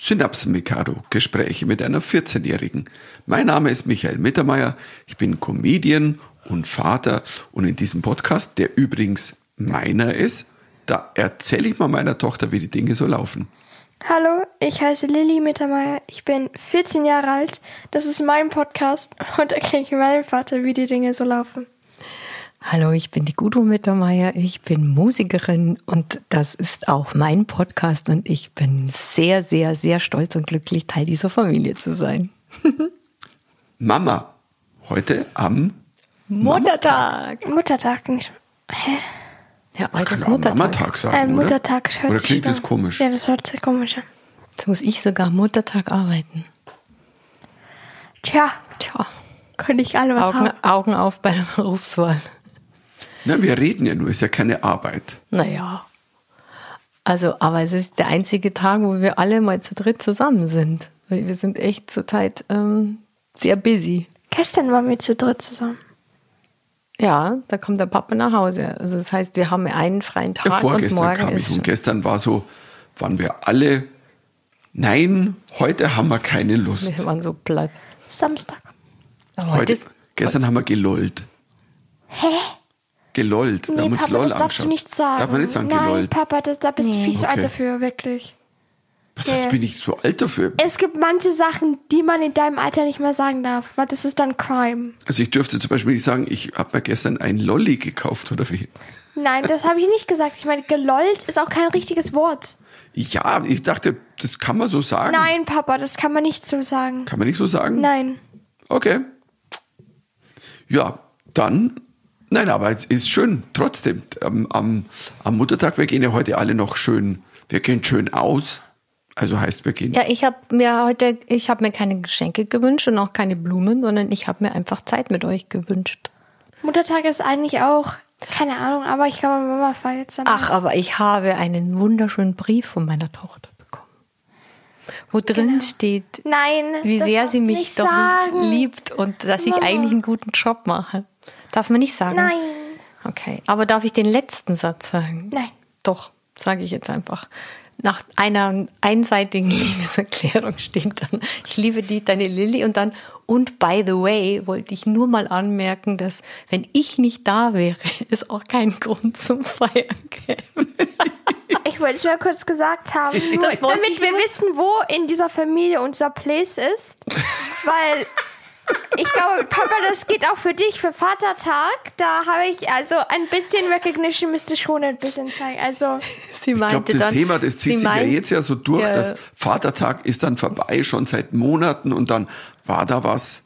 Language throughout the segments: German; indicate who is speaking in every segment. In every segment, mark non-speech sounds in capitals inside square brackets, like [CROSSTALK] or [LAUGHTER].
Speaker 1: Synapsen Mikado, Gespräche mit einer 14-Jährigen. Mein Name ist Michael Mittermeier, ich bin Comedian und Vater und in diesem Podcast, der übrigens meiner ist, da erzähle ich mal meiner Tochter, wie die Dinge so laufen.
Speaker 2: Hallo, ich heiße Lilly Mittermeier, ich bin 14 Jahre alt, das ist mein Podcast und erkläre ich meinem Vater, wie die Dinge so laufen.
Speaker 3: Hallo, ich bin die Gudrun Mittermeier, ich bin Musikerin und das ist auch mein Podcast und ich bin sehr, sehr, sehr stolz und glücklich, Teil dieser Familie zu sein. [LAUGHS]
Speaker 1: Mama, heute am
Speaker 3: Muttertag.
Speaker 2: Muttertag nicht. Hä?
Speaker 3: Ja, heute
Speaker 1: Kann
Speaker 3: ist
Speaker 1: auch
Speaker 3: Muttertag.
Speaker 1: Mamatag sagen,
Speaker 2: Ein
Speaker 1: oder?
Speaker 2: Muttertag hört
Speaker 1: Oder
Speaker 2: sich
Speaker 1: klingt das
Speaker 2: an.
Speaker 1: komisch?
Speaker 2: Ja, das hört sich komisch an.
Speaker 3: Jetzt muss ich sogar Muttertag arbeiten.
Speaker 2: Tja,
Speaker 3: Tja,
Speaker 2: können nicht alle was
Speaker 3: Augen,
Speaker 2: haben.
Speaker 3: Augen auf bei der [LAUGHS] Berufswahl.
Speaker 1: Na, wir reden ja nur, ist ja keine Arbeit.
Speaker 3: Naja. Also, aber es ist der einzige Tag, wo wir alle mal zu dritt zusammen sind. Weil wir sind echt zurzeit ähm, sehr busy.
Speaker 2: Gestern waren wir zu dritt zusammen.
Speaker 3: Ja, da kommt der Papa nach Hause. Also das heißt, wir haben einen freien Tag
Speaker 1: Ja,
Speaker 3: und
Speaker 1: vorgestern
Speaker 3: morgen
Speaker 1: kam ich und gestern war so, waren wir alle, nein, heute haben wir keine Lust.
Speaker 3: wir waren so platt.
Speaker 2: Samstag.
Speaker 3: Heute
Speaker 1: Heute,
Speaker 3: ist,
Speaker 1: gestern haben wir gelollt.
Speaker 2: Hä?
Speaker 1: Gelollt. Wir
Speaker 2: Nee,
Speaker 1: haben uns
Speaker 2: Papa,
Speaker 1: LOL
Speaker 2: das darfst du
Speaker 1: angeschaut.
Speaker 2: nicht sagen.
Speaker 1: Darf man nicht sagen,
Speaker 2: Nein,
Speaker 1: gelollt.
Speaker 2: Papa, das, da bist du viel zu alt
Speaker 1: Okay.
Speaker 2: dafür, wirklich.
Speaker 1: Was heißt,
Speaker 2: Nee.
Speaker 1: bin ich so alt dafür?
Speaker 2: Es gibt manche Sachen, die man in deinem Alter nicht mehr sagen darf, weil das ist dann Crime.
Speaker 1: Also ich dürfte zum Beispiel nicht sagen, ich habe mir gestern ein Lolli gekauft oder wie.
Speaker 2: Nein, das habe ich nicht gesagt. Ich meine, gelollt ist auch kein richtiges Wort.
Speaker 1: Ja, ich dachte, das kann man so sagen.
Speaker 2: Nein, Papa, das kann man nicht so sagen.
Speaker 1: Kann man nicht so sagen?
Speaker 2: Nein.
Speaker 1: Okay. Ja, dann. Nein, aber es ist schön, trotzdem. Am, am, am Muttertag, wir gehen ja heute alle noch schön, wir gehen schön aus. Also heißt, wir gehen.
Speaker 3: ja, ich habe mir heute, ich habe mir keine Geschenke gewünscht und auch keine Blumen, sondern ich habe mir einfach Zeit mit euch gewünscht.
Speaker 2: Muttertag ist eigentlich auch, keine Ahnung, aber ich glaube, Mama feiert es
Speaker 3: Ach, aber ich habe einen wunderschönen Brief von meiner Tochter bekommen, wo drin steht,
Speaker 2: Nein,
Speaker 3: wie sehr sie mich doch
Speaker 2: sagen.
Speaker 3: liebt und dass ich
Speaker 2: Mama.
Speaker 3: eigentlich einen guten Job mache. Darf man nicht sagen?
Speaker 2: Nein.
Speaker 3: Okay, aber darf ich den letzten Satz sagen?
Speaker 2: Nein.
Speaker 3: Doch, sage ich jetzt einfach. Nach einer einseitigen [LAUGHS] Liebeserklärung steht dann, ich liebe die, deine Lilly und dann, und by the way, wollte ich nur mal anmerken, dass wenn ich nicht da wäre, [LAUGHS] es auch keinen Grund zum Feiern gäbe. [LAUGHS]
Speaker 2: Ich wollte es mal kurz gesagt haben,
Speaker 3: Das
Speaker 2: damit wir wissen, wo in dieser Familie unser Place ist. Weil ich glaube, Papa, das geht auch für dich, für Vatertag. Da habe ich, also ein bisschen Recognition müsste schon ein bisschen zeigen. Also,
Speaker 3: Sie
Speaker 1: ich glaube,
Speaker 3: meinte
Speaker 1: das
Speaker 3: dann,
Speaker 1: Thema, das zieht
Speaker 3: sie
Speaker 1: sich ja jetzt ja so durch.
Speaker 3: Ja.
Speaker 1: Das Vatertag ist dann vorbei, schon seit Monaten und dann war da was.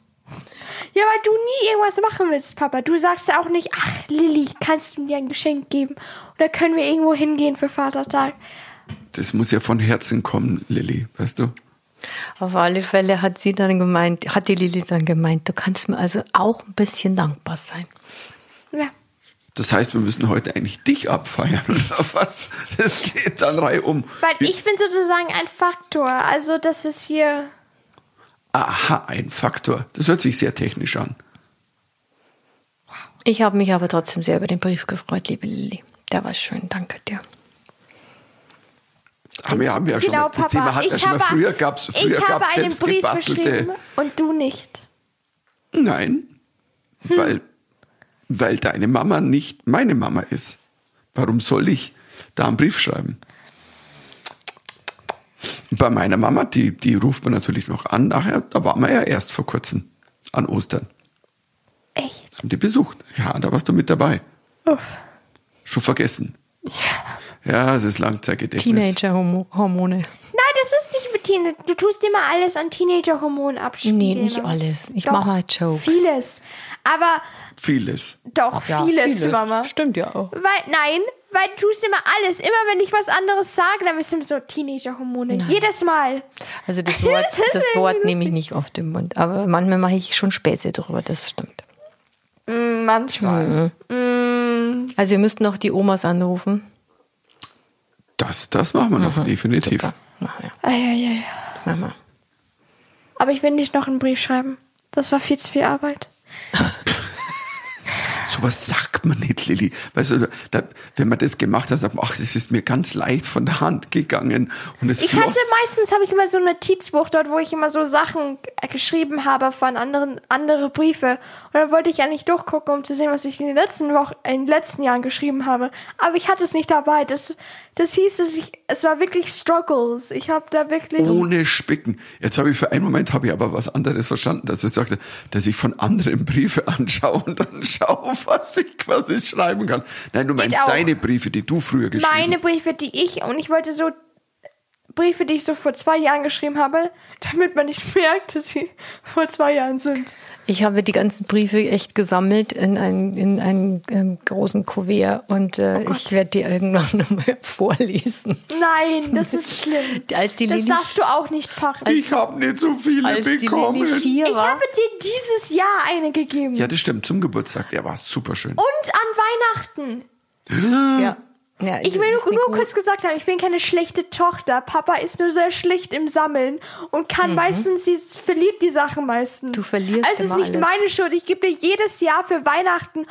Speaker 2: ja, weil du nie irgendwas machen willst, Papa. Du sagst ja auch nicht, ach, Lilly, kannst du mir ein Geschenk geben? Oder können wir irgendwo hingehen für Vatertag?
Speaker 1: Das muss ja von Herzen kommen, Lilly, weißt du?
Speaker 3: Auf alle Fälle hat sie dann gemeint, hat die Lilly dann gemeint, du kannst mir also auch ein bisschen dankbar sein.
Speaker 2: Ja.
Speaker 1: Das heißt, wir müssen heute eigentlich dich abfeiern [LAUGHS] oder was? Das geht dann reihum.
Speaker 2: Weil ich bin sozusagen ein Faktor. Also, das ist hier.
Speaker 1: Aha, ein Faktor. Das hört sich sehr technisch an.
Speaker 3: Ich habe mich aber trotzdem sehr über den Brief gefreut, liebe Lilly. Der war schön, danke dir.
Speaker 1: Haben wir, haben wir ja schon
Speaker 2: Genau,
Speaker 1: das
Speaker 2: Papa.
Speaker 1: Thema hat ja schon mal
Speaker 2: habe,
Speaker 1: früher gab's früher
Speaker 2: ich habe
Speaker 1: gab's selbst
Speaker 2: Brief
Speaker 1: gebastelte.
Speaker 2: geschrieben und du nicht.
Speaker 1: Nein,
Speaker 2: Hm.
Speaker 1: weil weil deine Mama nicht meine Mama ist. Warum soll ich da einen Brief schreiben? Bei meiner Mama, die, die ruft man natürlich noch an nachher, da waren wir ja erst vor kurzem an Ostern.
Speaker 2: Echt?
Speaker 1: Haben die besucht. Ja, da warst du mit dabei.
Speaker 2: Uff.
Speaker 1: Schon vergessen. Ja, es ist Langzeitgedächtnis.
Speaker 3: Teenager-Hormone.
Speaker 2: Nein, das ist nicht mit Teenager. Du tust immer alles an Teenager-Hormonen abspielen.
Speaker 3: Nee, nicht alles. Ich
Speaker 2: Doch,
Speaker 3: mache mal Jokes.
Speaker 2: Vieles. Aber
Speaker 1: Vieles.
Speaker 2: doch, vieles, Mama.
Speaker 3: Stimmt ja auch.
Speaker 2: Weil, nein, weil du tust immer alles. Immer wenn ich was anderes sage, dann bist du so Teenager-Hormone. Jedes Mal.
Speaker 3: Also das Wort, [LAUGHS]
Speaker 2: Das
Speaker 3: das Wort nehme ich nicht auf den Mund. Aber manchmal mache ich schon Späße drüber, das stimmt.
Speaker 2: Mm, manchmal.
Speaker 3: Also wir müssten noch die Omas anrufen.
Speaker 1: Das, das machen wir noch, definitiv.
Speaker 3: Super. Mach ja.
Speaker 2: Ah, ja, ja, ja.
Speaker 3: Mach mal.
Speaker 2: Aber ich will nicht noch einen Brief schreiben. Das war viel zu viel Arbeit.
Speaker 1: So [LAUGHS] sowas sagt man nicht, Lilly. Weißt du, da, wenn man das gemacht hat, sagt man, ach, es ist mir ganz leicht von der Hand gegangen und es
Speaker 2: Ich
Speaker 1: floss.
Speaker 2: hatte meistens habe ich immer so ein Notizbuch dort, wo ich immer so Sachen geschrieben habe von anderen andere Briefe und dann wollte ich ja nicht durchgucken, um zu sehen, was ich in den letzten Wochen, in den letzten Jahren geschrieben habe. Aber ich hatte es nicht dabei. Das das hieß, dass ich es war wirklich Struggles. Ich habe da wirklich
Speaker 1: ohne Spicken. Jetzt habe ich für einen Moment habe ich aber was anderes verstanden, dass ich sagte, dass ich von anderen Briefe anschaue und dann schaue, was ich quasi schreiben kann. Nein, du meinst deine Briefe, die du früher geschrieben hast.
Speaker 2: meine Briefe, die ich und ich wollte so Briefe, die ich so vor zwei Jahren geschrieben habe, damit man nicht [LAUGHS] merkt, dass sie vor zwei Jahren sind.
Speaker 3: Ich habe die ganzen Briefe echt gesammelt in einen, in einen ähm, großen Kuvert und äh,
Speaker 2: Oh
Speaker 3: ich werde die irgendwann [LAUGHS] nochmal vorlesen.
Speaker 2: Nein, das ist [LAUGHS] schlimm.
Speaker 3: Als die
Speaker 2: Das darfst du auch nicht machen.
Speaker 1: Ich habe nicht so viele
Speaker 3: als
Speaker 1: bekommen.
Speaker 2: Ich
Speaker 3: war,
Speaker 2: habe dir dieses Jahr eine gegeben.
Speaker 1: Ja, das stimmt, zum Geburtstag. Der war super schön.
Speaker 2: Und an Weihnachten. [GASPS]
Speaker 3: ja, ja,
Speaker 2: Ich will nur, nur kurz gesagt haben, ich bin keine schlechte Tochter. Papa ist nur sehr schlicht im Sammeln und kann meistens, sie verliert die Sachen meistens.
Speaker 3: Mhm. Du verlierst
Speaker 2: Also es ist
Speaker 3: immer
Speaker 2: nicht
Speaker 3: alles.
Speaker 2: meine Schuld. Ich gebe dir jedes Jahr für Weihnachten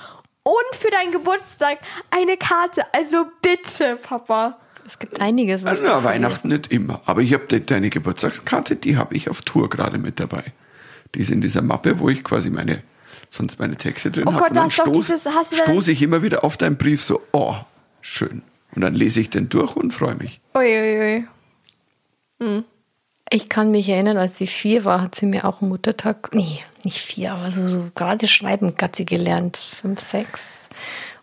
Speaker 2: und für deinen Geburtstag eine Karte. Also bitte, Papa.
Speaker 3: Es gibt einiges, was
Speaker 1: Also,
Speaker 3: verlierst.
Speaker 1: Weihnachten nicht immer. Aber ich habe de, deine Geburtstagskarte, die habe ich auf Tour gerade mit dabei. Die ist in dieser Mappe, wo ich quasi meine, sonst meine Texte drin
Speaker 2: Oh
Speaker 1: habe.
Speaker 2: Gott,
Speaker 1: Und dann
Speaker 2: da hast du doch dieses- hast du denn-
Speaker 1: stoße ich immer wieder auf deinen Brief so, oh, schön. Und dann lese ich den durch und freue mich.
Speaker 2: Uiuiui.
Speaker 3: Ich kann mich erinnern, als sie vier war, hat sie mir auch am Muttertag, nee, nicht vier, aber so, so gerade schreiben hat sie gelernt, fünf, sechs.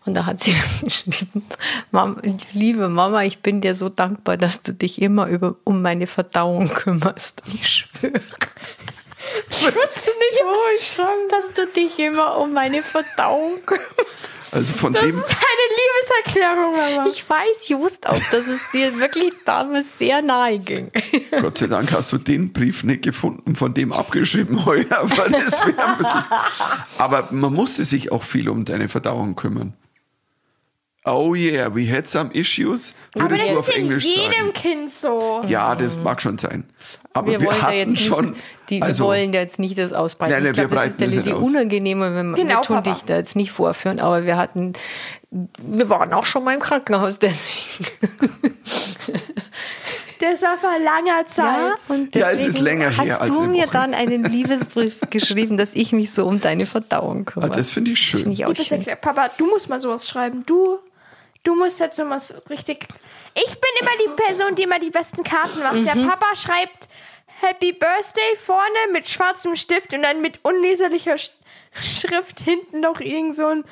Speaker 3: Und da hat sie [LAUGHS] geschrieben, Mama, liebe Mama, ich bin dir so dankbar, dass du dich immer über, um meine Verdauung kümmerst. Ich schwöre.
Speaker 2: Ich wusste nicht, wo ich schreiben
Speaker 3: Dass du dich immer um meine Verdauung kümmerst.
Speaker 1: Also von
Speaker 2: Das
Speaker 1: dem,
Speaker 2: ist eine Liebeserklärung, Mama.
Speaker 3: Ich weiß, ich wusste auch, dass es dir wirklich damals sehr nahe ging.
Speaker 1: Gott sei Dank hast du den Brief nicht gefunden, von dem abgeschrieben heuer, [LAUGHS] weil das wäre ein bisschen. Aber man musste sich auch viel um deine Verdauung kümmern. Oh yeah, we had some issues.
Speaker 2: Aber
Speaker 1: Würdest du
Speaker 2: das
Speaker 1: auf
Speaker 2: ist in
Speaker 1: Englisch
Speaker 2: jedem
Speaker 1: sagen?
Speaker 2: Kind so.
Speaker 1: Ja, das mag schon sein. Aber wir,
Speaker 3: wir wollen da
Speaker 1: hatten
Speaker 3: jetzt nicht,
Speaker 1: schon.
Speaker 3: die,
Speaker 1: also,
Speaker 3: wir wollen da jetzt nicht das ausbreiten.
Speaker 1: Nein, nein,
Speaker 3: ich glaube,
Speaker 1: wir
Speaker 3: das ist der
Speaker 1: das nicht aus.
Speaker 3: unangenehmer, wenn man
Speaker 2: Genau,
Speaker 3: wir tun
Speaker 2: Papa.
Speaker 3: dich da jetzt nicht vorführen, aber wir hatten, wir waren auch schon mal im Krankenhaus, [LAUGHS] deswegen.
Speaker 2: Das war vor langer Zeit.
Speaker 3: und
Speaker 1: Ja, es ist länger
Speaker 3: hast
Speaker 1: her als
Speaker 3: du
Speaker 1: eine
Speaker 3: mir dann einen [LAUGHS] Liebesbrief geschrieben, dass ich mich so um deine Verdauung kümmere.
Speaker 1: Ah, das finde ich schön.
Speaker 3: Finde ich auch schön.
Speaker 2: Papa, du musst mal sowas schreiben. Du, du musst jetzt sowas richtig. Ich bin immer die Person, die immer die besten Karten macht. Der
Speaker 3: Mhm.
Speaker 2: Papa schreibt Happy Birthday vorne mit schwarzem Stift und dann mit unleserlicher Sch Schrift hinten noch irgend so ein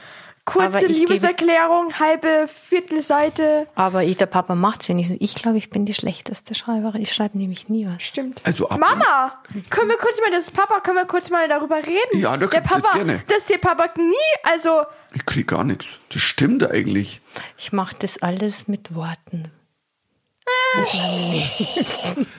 Speaker 2: kurze Liebeserklärung, halbe Viertelseite.
Speaker 3: Aber ich, der Papa macht es wenigstens. Ich glaube, ich bin die schlechteste Schreiberin. Ich schreibe nämlich nie was.
Speaker 2: Stimmt.
Speaker 1: Also ab-
Speaker 2: Mama, können wir kurz mal das Papa, können wir kurz mal darüber reden?
Speaker 1: Ja, da
Speaker 2: der Papa,
Speaker 1: gerne.
Speaker 2: dass der Papa nie, also
Speaker 1: Ich krieg gar nichts. Das stimmt eigentlich.
Speaker 3: Ich mache das alles mit Worten.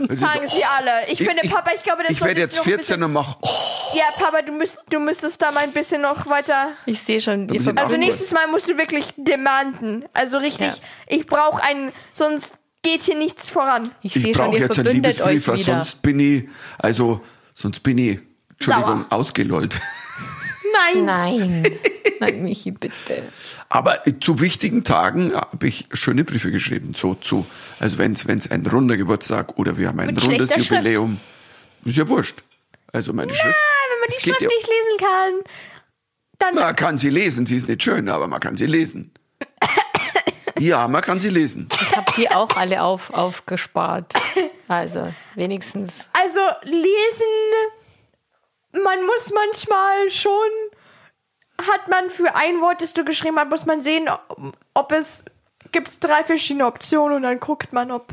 Speaker 2: Sagen sie alle. Ich, finde, Papa, ich glaube, das
Speaker 1: Ich werde jetzt
Speaker 2: noch ein
Speaker 1: 14 und mach. Oh,
Speaker 2: Ja, Papa, du, müsst, du müsstest da mal ein bisschen noch weiter.
Speaker 3: Ich sehe schon,
Speaker 2: Also nächstes Mal musst du wirklich demanden. Also richtig,
Speaker 3: Ja.
Speaker 2: ich brauche einen, sonst geht hier nichts voran.
Speaker 3: ich
Speaker 1: ich
Speaker 3: sehe schon,
Speaker 1: brauche
Speaker 3: ihr
Speaker 1: jetzt einen
Speaker 3: verbündet euch
Speaker 1: Liebesbrief,
Speaker 3: wieder.
Speaker 1: sonst bin ich, also, sonst bin ich, Entschuldigung,
Speaker 2: Sauer.
Speaker 1: ausgelollt.
Speaker 2: Nein.
Speaker 3: Nein, [LAUGHS] nein, Michi, bitte.
Speaker 1: Aber zu wichtigen Tagen habe ich schöne Briefe geschrieben. So zu, also wenn es ein runder Geburtstag oder wir haben ein
Speaker 2: Mit
Speaker 1: rundes
Speaker 2: schlechter Schrift.
Speaker 1: Jubiläum, ist ja wurscht. Also meine Schrift.
Speaker 2: Wenn man die Schrift
Speaker 1: ja-
Speaker 2: nicht lesen kann, dann.
Speaker 1: Man kann sie lesen, sie ist nicht schön, aber man kann sie lesen. [COUGHS] Ja, man kann sie lesen.
Speaker 3: Ich habe die auch alle auf, aufgespart. Also, wenigstens.
Speaker 2: Also lesen, man muss manchmal schon, hat man für ein Wort, das du geschrieben hast, muss man sehen, ob es, gibt es drei verschiedene Optionen und dann guckt man, ob.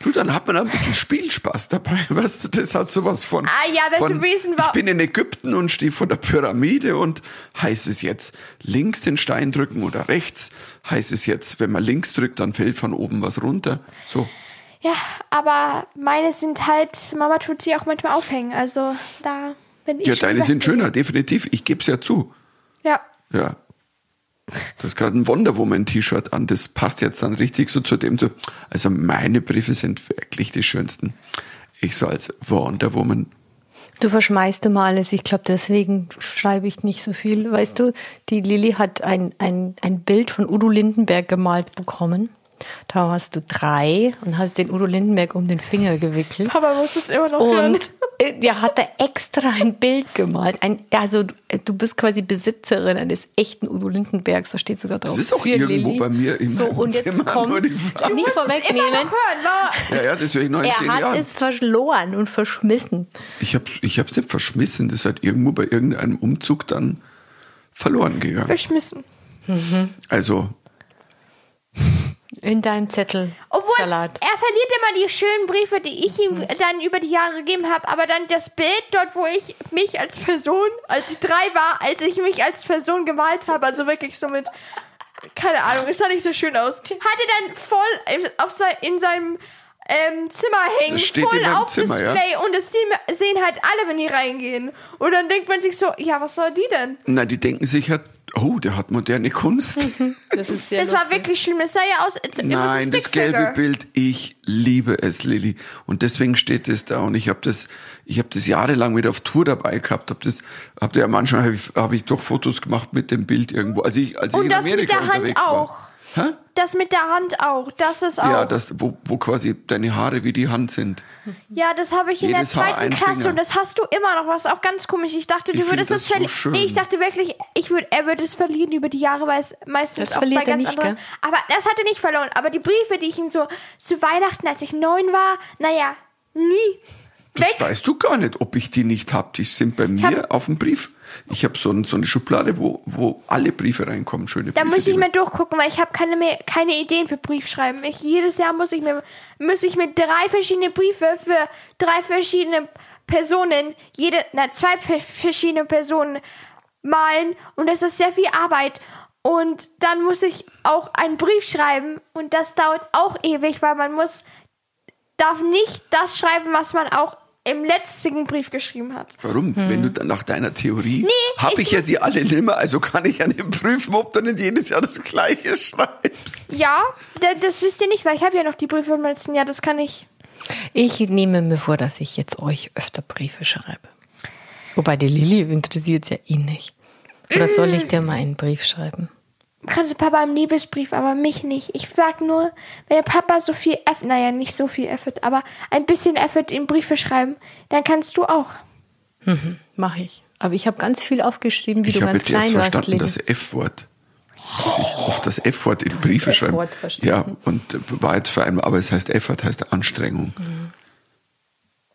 Speaker 1: Du, dann hat man ein bisschen Spielspaß dabei. [LAUGHS] Weißt du, das hat sowas von.
Speaker 2: Ah ja, there's
Speaker 1: von,
Speaker 2: reason why-
Speaker 1: Ich bin in Ägypten und stehe vor der Pyramide und heißt es jetzt links den Stein drücken oder rechts? Heißt es jetzt, wenn man links drückt, dann fällt von oben was runter? So.
Speaker 2: Ja, aber meine sind halt, Mama tut sie auch manchmal aufhängen, also da bin ich
Speaker 1: Ja,
Speaker 2: schon
Speaker 1: deine sind schöner, definitiv. Ich gebe es ja zu.
Speaker 2: Ja.
Speaker 1: Ja. Du hast gerade ein Wonder Woman T-Shirt an. Das passt jetzt dann richtig so zu dem. So. Also meine Briefe sind wirklich die schönsten. Ich so als Wonder Woman.
Speaker 3: Du verschmeißt immer alles. Ich glaube, deswegen schreibe ich nicht so viel. Weißt du, die Lilly hat ein, ein, ein Bild von Udo Lindenberg gemalt bekommen. Da hast du drei und hast den Udo Lindenberg um den Finger gewickelt.
Speaker 2: Papa muss es immer noch hören.
Speaker 3: Und äh, der hat da extra ein Bild gemalt. Ein, also äh, du bist quasi Besitzerin eines echten Udo Lindenbergs. Da steht sogar drauf.
Speaker 1: Das ist auch
Speaker 3: für
Speaker 1: irgendwo
Speaker 3: Lilly.
Speaker 1: bei mir im
Speaker 3: So, und jetzt
Speaker 1: Zimmer. Frage.
Speaker 3: Nicht vorwegnehmen.
Speaker 1: Ja, ja, das höre ich noch in zehn
Speaker 3: Er hat
Speaker 1: Jahren.
Speaker 3: es verloren und verschmissen.
Speaker 1: Ich habe ich hab's nicht verschmissen. Das ist halt irgendwo bei irgendeinem Umzug dann verloren gegangen.
Speaker 2: Verschmissen.
Speaker 1: Also,
Speaker 3: In deinem Zettel.
Speaker 2: Obwohl,
Speaker 3: Salat.
Speaker 2: er verliert immer die schönen Briefe, die ich ihm dann über die Jahre gegeben habe. Aber dann das Bild dort, wo ich mich als Person, als ich drei war, als ich mich als Person gemalt habe, also wirklich so mit, keine Ahnung, es sah nicht so schön aus, hat er dann voll auf sein, in seinem ähm, Zimmer hängen, voll auf
Speaker 1: Zimmer, ja.
Speaker 2: Display. Und das sehen, sehen halt alle, wenn die reingehen. Und dann denkt man sich so, ja, was soll die denn?
Speaker 1: na, die denken sich halt, oh, der hat moderne Kunst.
Speaker 3: Das ist sehr
Speaker 2: Das war wirklich schlimm. Das sah ja aus, als
Speaker 1: Nein, das gelbe Bild, ich liebe es, Lilly. Und deswegen steht es da. Und ich habe das, ich habe das jahrelang mit auf Tour dabei gehabt. Hab das, hab ja manchmal habe ich, hab ich doch Fotos gemacht mit dem Bild irgendwo. Als ich, als ich
Speaker 2: Und
Speaker 1: in
Speaker 2: das mit
Speaker 1: Amerika
Speaker 2: der Hand
Speaker 1: unterwegs
Speaker 2: auch.
Speaker 1: war. Hä?
Speaker 2: Das mit der Hand auch. Das ist auch.
Speaker 1: Ja, das, wo, wo quasi deine Haare wie die Hand sind.
Speaker 2: Ja, das habe ich in der
Speaker 1: Jedes Haar
Speaker 2: zweiten Klasse und das hast du immer noch. Was auch ganz komisch. Ich dachte, du
Speaker 1: Ich
Speaker 2: würdest
Speaker 1: das so
Speaker 2: verlieren.
Speaker 1: schön.
Speaker 2: nee, ich dachte wirklich, ich würd, er würde es verlieren über die Jahre, weil es meistens
Speaker 3: Das
Speaker 2: auch bei
Speaker 3: verliert er
Speaker 2: ganz
Speaker 3: nicht,
Speaker 2: anderen.
Speaker 3: gell?
Speaker 2: Aber das hat er nicht verloren. Aber die Briefe, die ich ihm so zu Weihnachten, als ich neun war, naja, nie.
Speaker 1: Das
Speaker 2: Weg.
Speaker 1: weißt du gar nicht, ob ich die nicht hab. Die sind bei mir
Speaker 2: hab-
Speaker 1: auf dem Brief. Ich habe so, ein, so eine Schublade, wo, wo alle Briefe reinkommen. Schöne
Speaker 2: Da
Speaker 1: Briefe.
Speaker 2: muss ich mal durchgucken, weil ich habe keine mehr, keine Ideen für Briefschreiben. Ich, jedes Jahr muss ich mir, muss ich mir drei verschiedene Briefe für drei verschiedene Personen, jede, na, zwei verschiedene Personen malen und das ist sehr viel Arbeit. Und dann muss ich auch einen Brief schreiben und das dauert auch ewig, weil man muss, darf nicht das schreiben, was man auch im letzten Brief geschrieben hat.
Speaker 1: Warum? Wenn du dann nach deiner Theorie,
Speaker 2: Nee,
Speaker 1: habe
Speaker 2: ich
Speaker 1: ich ja die alle nimmer, also kann ich ja nicht prüfen, ob du nicht jedes Jahr das Gleiche schreibst.
Speaker 2: Ja, da- das wisst ihr nicht, weil ich habe ja noch die Briefe vom letzten Jahr, das kann ich.
Speaker 3: Ich nehme mir vor, dass ich jetzt euch öfter Briefe schreibe. Wobei die Lilly interessiert es ja eh nicht. Oder soll ich dir mal einen Brief schreiben?
Speaker 2: Kannst du Papa einen Liebesbrief, aber mich nicht. Ich sag nur, wenn der Papa so viel Effort, naja, nicht so viel Effort, aber ein bisschen Effort in Briefe schreiben, dann kannst du auch.
Speaker 3: Mache ich. Aber ich habe ganz viel aufgeschrieben, wie
Speaker 1: Ich
Speaker 3: du
Speaker 1: habe
Speaker 3: ganz klein warst,
Speaker 1: verstanden,
Speaker 3: Lilly.
Speaker 1: das F-Wort. Dass ich oft das F-Wort in Briefe schreibe. Ja, und äh, war jetzt vor allem, aber es heißt F-Wort, heißt Anstrengung.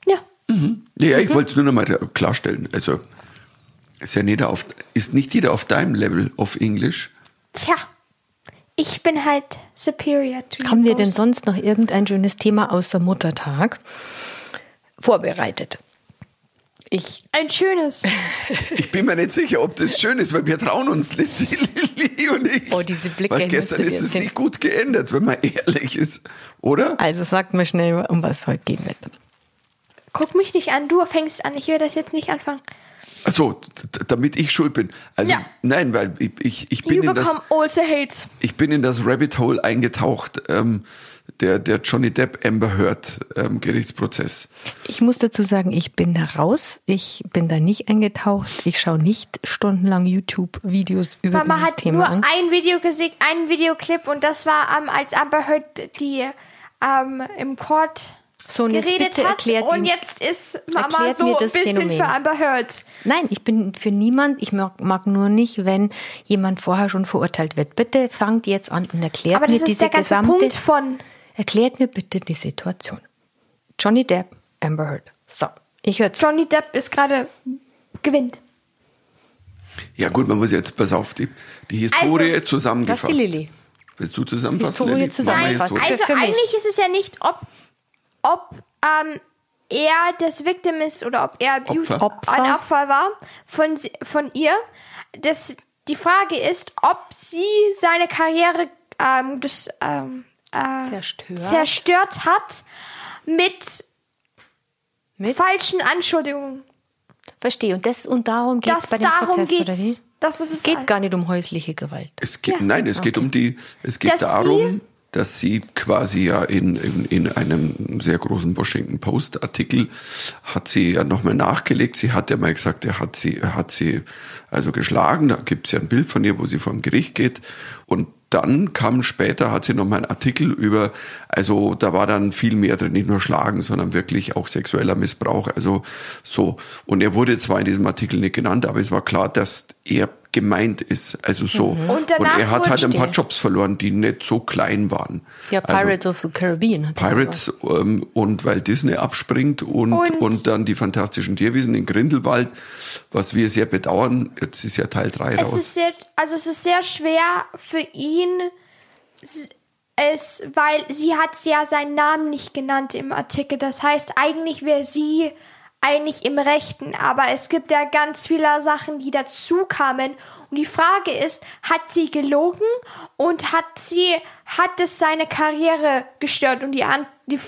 Speaker 2: Ja.
Speaker 1: Ja, ich wollte es nur noch mal klarstellen. Also, ist ja nicht auf, ist nicht jeder auf deinem Level of English.
Speaker 2: Tja. Ich bin halt superior to
Speaker 3: Haben wir
Speaker 2: you
Speaker 3: denn sonst noch irgendein schönes Thema außer Muttertag vorbereitet? Ich,
Speaker 2: Ein schönes. [LAUGHS]
Speaker 1: Ich bin mir nicht sicher, ob das schön ist, weil wir trauen uns nicht, Lilly und ich.
Speaker 3: Oh, diese Blicke
Speaker 1: Weil gestern ist es nicht gut geendet, wenn man ehrlich ist. Oder?
Speaker 3: also sagt mir schnell, um was es heute gehen wird.
Speaker 2: Guck mich nicht an, du fängst an. Ich will das jetzt nicht anfangen.
Speaker 1: D- damit ich schuld bin. Also,
Speaker 2: Ja.
Speaker 1: nein, weil ich, ich, ich, bin
Speaker 2: You
Speaker 1: in das,
Speaker 2: also hate.
Speaker 1: ich bin in das Rabbit Hole eingetaucht, ähm, der, der Johnny Depp Amber Heard ähm, Gerichtsprozess.
Speaker 3: Ich muss dazu sagen, ich bin da raus. Ich bin da nicht eingetaucht. Ich schaue nicht stundenlang YouTube-Videos über
Speaker 2: Mama
Speaker 3: dieses
Speaker 2: hat
Speaker 3: Thema
Speaker 2: nur
Speaker 3: an.
Speaker 2: ein Video gesehen, einen Videoclip und das war, ähm, als Amber Heard die ähm, im Court
Speaker 3: So, und jetzt
Speaker 2: geredet
Speaker 3: bitte
Speaker 2: hat
Speaker 3: erklärt
Speaker 2: und
Speaker 3: ihm-
Speaker 2: jetzt ist Mama so ein
Speaker 3: das
Speaker 2: bisschen
Speaker 3: Phänomen.
Speaker 2: für Amber Heard.
Speaker 3: Nein, ich bin für niemand. Ich mag, mag nur nicht, wenn jemand vorher schon verurteilt wird. Bitte fangt jetzt an und erklärt
Speaker 2: Aber
Speaker 3: mir
Speaker 2: das ist
Speaker 3: diese
Speaker 2: der ganze
Speaker 3: gesamte.
Speaker 2: Punkt von
Speaker 3: Erklärt mir bitte die Situation. Johnny Depp, Amber Heard. So, ich höre zu.
Speaker 2: Johnny Depp ist gerade gewinnt.
Speaker 1: Ja gut, man muss jetzt, pass auf, die, die Historie
Speaker 2: Also,
Speaker 1: zusammengefasst.
Speaker 3: was die Lilly?
Speaker 1: Willst du zusammenfassen?
Speaker 3: Historie
Speaker 1: Lilly?
Speaker 3: zusammenfassen.
Speaker 2: Also
Speaker 3: für mich.
Speaker 2: eigentlich ist es ja nicht, ob, ob ähm, er das Victim ist oder ob er abused,
Speaker 3: Opfer.
Speaker 2: ein Opfer war von, von ihr. Das, die Frage ist, ob sie seine Karriere ähm, das, ähm, äh,
Speaker 3: Zerstört.
Speaker 2: zerstört hat mit,
Speaker 3: Mit?
Speaker 2: falschen Anschuldigungen.
Speaker 3: Verstehe. Und, das, und darum geht es bei dem
Speaker 2: darum
Speaker 3: Prozess, oder wie?
Speaker 2: geht's. Das ist
Speaker 3: Es geht gar nicht um häusliche Gewalt.
Speaker 1: Es geht,
Speaker 2: Ja.
Speaker 1: Nein, es geht um die, es geht
Speaker 2: Dass
Speaker 1: darum, dass sie quasi ja in, in, in einem sehr großen Washington Post Artikel hat sie ja nochmal nachgelegt. Sie hat ja mal gesagt, er hat sie, er hat sie also geschlagen. Da gibt es ja ein Bild von ihr, wo sie vor dem Gericht geht. Und dann kam später, hat sie noch mal einen Artikel über, also da war dann viel mehr drin, nicht nur Schlagen, sondern wirklich auch sexueller Missbrauch, also so. Und er wurde zwar in diesem Artikel nicht genannt, aber es war klar, dass er gemeint ist, also so.
Speaker 2: Und
Speaker 1: Und,
Speaker 2: danach
Speaker 1: er hat halt ein paar Jobs verloren, die nicht so klein waren.
Speaker 3: Ja,
Speaker 1: Also,
Speaker 3: Pirates of the Caribbean.
Speaker 1: Pirates ähm, und weil Disney abspringt und, und,
Speaker 2: Und-
Speaker 1: dann die fantastischen Tierwesen in Grindelwald, was wir sehr bedauern. Jetzt ist ja Teil 3
Speaker 2: Es
Speaker 1: raus.
Speaker 2: ist sehr, also es ist sehr schwer für ihn, es, weil sie hat ja seinen Namen nicht genannt im Artikel. Das heißt, eigentlich wäre sie eigentlich im Rechten, aber es gibt ja ganz viele Sachen, die dazu kamen. Und die Frage ist, hat sie gelogen und hat sie, hat es seine Karriere gestört und die, an- die,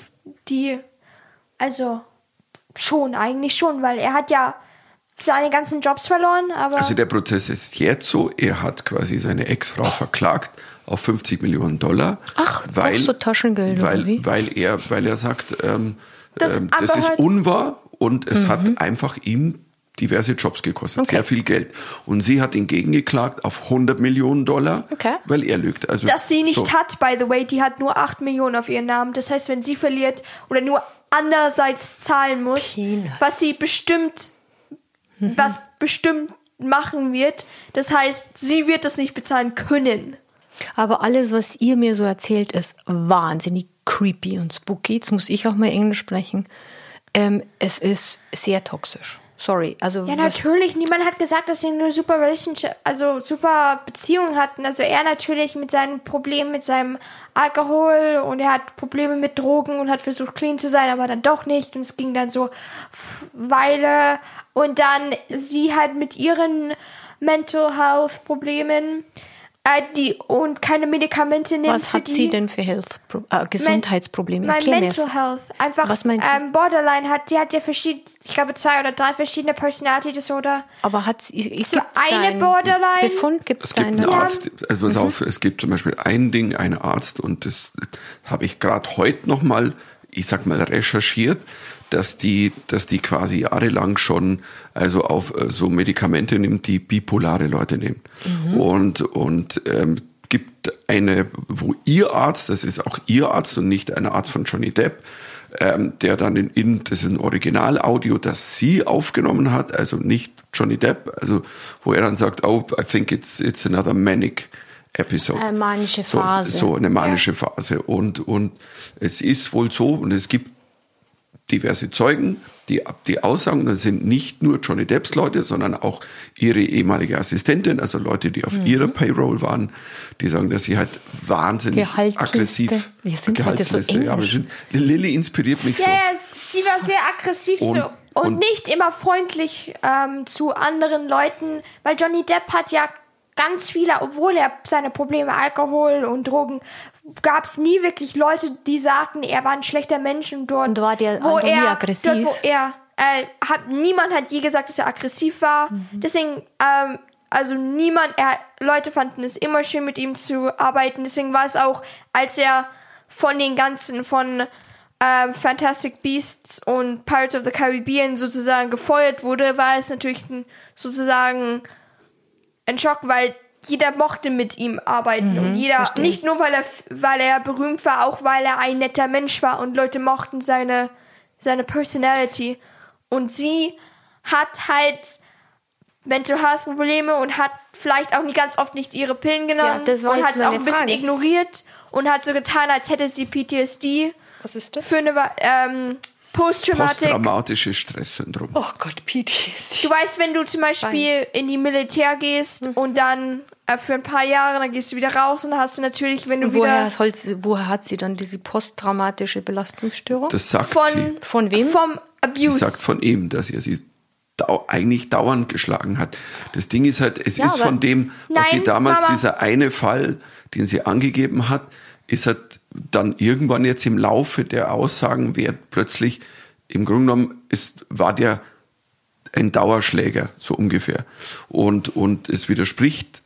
Speaker 2: die, also schon, eigentlich schon, weil er hat ja seine ganzen Jobs verloren, aber.
Speaker 1: Also der Prozess ist jetzt so, er hat quasi seine Ex-Frau verklagt auf 50 Millionen Dollar.
Speaker 3: Ach, auch so Taschengeld, oder
Speaker 1: weil,
Speaker 3: wie?
Speaker 1: weil er, weil er sagt, ähm,
Speaker 2: Das
Speaker 1: ähm, das ist
Speaker 2: halt-
Speaker 1: unwahr und es hat einfach ihm diverse Jobs gekostet,
Speaker 3: Mhm. Okay.
Speaker 1: sehr viel Geld. Und sie hat ihn gegengeklagt auf 100 Millionen Dollar,
Speaker 3: Okay.
Speaker 1: weil er lügt. Also
Speaker 2: Das sie nicht
Speaker 1: so.
Speaker 2: hat, by the way, die hat nur 8 Millionen auf ihren Namen. Das heißt, wenn sie verliert oder nur andererseits zahlen muss,
Speaker 3: Peanuts.
Speaker 2: was sie bestimmt, was bestimmt machen wird, das heißt, sie wird das nicht bezahlen können.
Speaker 3: Aber alles, was ihr mir so erzählt, ist wahnsinnig creepy und spooky. Jetzt muss ich auch mal Englisch sprechen. Ähm, es ist sehr toxisch. Sorry. Also
Speaker 2: Ja, natürlich. Niemand hat gesagt, dass sie eine super Relationship, also super Beziehung hatten. Also er natürlich mit seinen Problemen mit seinem Alkohol und er hat Probleme mit Drogen und hat versucht clean zu sein, aber dann doch nicht. Und es ging dann so Weile und dann sie halt mit ihren Mental Health Problemen, äh, die und keine Medikamente nimmt.
Speaker 3: was
Speaker 2: für
Speaker 3: hat
Speaker 2: die.
Speaker 3: sie denn für Health, äh, Gesundheitsprobleme?
Speaker 2: Mein
Speaker 3: Erklär.
Speaker 2: Mental Health. Einfach
Speaker 3: Was meinst du?
Speaker 2: ähm, Borderline hat, die hat ja verschiedene, ich glaube zwei oder drei verschiedene Personality Disorder.
Speaker 3: Aber hat sie es
Speaker 2: So
Speaker 3: gibt's
Speaker 2: eine Borderline?
Speaker 3: Befund gibt
Speaker 1: Es
Speaker 3: es
Speaker 1: gibt
Speaker 3: einen.
Speaker 1: Arzt, also pass auf, es gibt zum Beispiel ein Ding, einen Arzt, und das habe ich gerade heute nochmal, ich sag mal, recherchiert, dass die, dass die quasi jahrelang schon also auf äh, so Medikamente nimmt, die bipolare Leute nehmen. Und, und ähm, gibt eine, wo ihr Arzt, das ist auch ihr Arzt und nicht ein Arzt von Johnny Depp, ähm, der dann in, in das ist ein Originalaudio, das sie aufgenommen hat, also nicht Johnny Depp, also wo er dann sagt, oh, I think it's it's another manic episode.
Speaker 3: Eine manische
Speaker 1: So-
Speaker 3: Phase.
Speaker 1: So, eine manische Phase. Und, und es ist wohl so, und es gibt diverse Zeugen, die, die aussagen, das sind nicht nur Johnny Depps Leute, sondern auch ihre ehemalige Assistentin, also Leute, die
Speaker 3: Mhm.
Speaker 1: auf ihrer Payroll waren, die sagen, dass sie halt wahnsinnig
Speaker 3: Gehaltsliste.
Speaker 1: aggressiv
Speaker 3: Wir sind heute so
Speaker 1: Gehaltsliste, ja, wir sind, Lilly inspiriert mich so.
Speaker 2: Ja, ja, sie war sehr aggressiv
Speaker 1: Und-
Speaker 2: so. Und,
Speaker 1: und-
Speaker 2: nicht immer freundlich ähm, zu anderen Leuten, weil Johnny Depp hat ja ganz viele, obwohl er seine Probleme Alkohol und Drogen, gab es nie wirklich Leute, die sagten, er war ein schlechter Mensch und dort,
Speaker 3: Und war der
Speaker 2: wo er,
Speaker 3: aggressiv?
Speaker 2: dort, wo er, äh, hat, niemand hat je gesagt, dass er aggressiv war.
Speaker 3: Mhm.
Speaker 2: Deswegen, ähm, also niemand, er, Leute fanden es immer schön mit ihm zu arbeiten. Deswegen war es auch, als er von den ganzen, von ähm, Fantastic Beasts und Pirates of the Caribbean sozusagen gefeuert wurde, war es natürlich ein, sozusagen ein Schock, weil jeder mochte mit ihm arbeiten und jeder, nicht nur weil er, weil er berühmt war, auch weil er ein netter Mensch war und Leute mochten seine, seine Personality. Und sie hat halt Mental Health Probleme und hat vielleicht auch nicht ganz oft nicht ihre Pillen genommen
Speaker 3: Ja, das war
Speaker 2: und hat es auch ein bisschen
Speaker 3: Frage.
Speaker 2: ignoriert und hat so getan, als hätte sie PTSD
Speaker 3: Was ist das?
Speaker 2: für eine ähm, Post-Traumatic.
Speaker 1: Posttraumatisches Stresssyndrom.
Speaker 3: Oh Gott, PTSD.
Speaker 2: Du weißt, wenn du zum Beispiel in die Militär gehst
Speaker 3: Mhm.
Speaker 2: und dann für ein paar Jahre, dann gehst du wieder raus und dann hast du natürlich, wenn du
Speaker 3: Und woher,
Speaker 2: wieder
Speaker 3: soll sie, woher hat sie dann diese posttraumatische Belastungsstörung?
Speaker 1: Das sagt
Speaker 2: von,
Speaker 1: sie.
Speaker 3: Von wem?
Speaker 2: Vom
Speaker 1: Sie
Speaker 2: Abuse.
Speaker 1: sagt von ihm, dass er sie dau eigentlich dauernd geschlagen hat. Das Ding ist halt, es
Speaker 3: Ja,
Speaker 1: ist von dem, was sie
Speaker 2: Nein,
Speaker 1: damals,
Speaker 2: Mama.
Speaker 1: dieser eine Fall, den sie angegeben hat, ist halt dann irgendwann jetzt im Laufe der Aussagen wird plötzlich, im Grunde genommen ist, war der ein Dauerschläger, so ungefähr. Und, und es widerspricht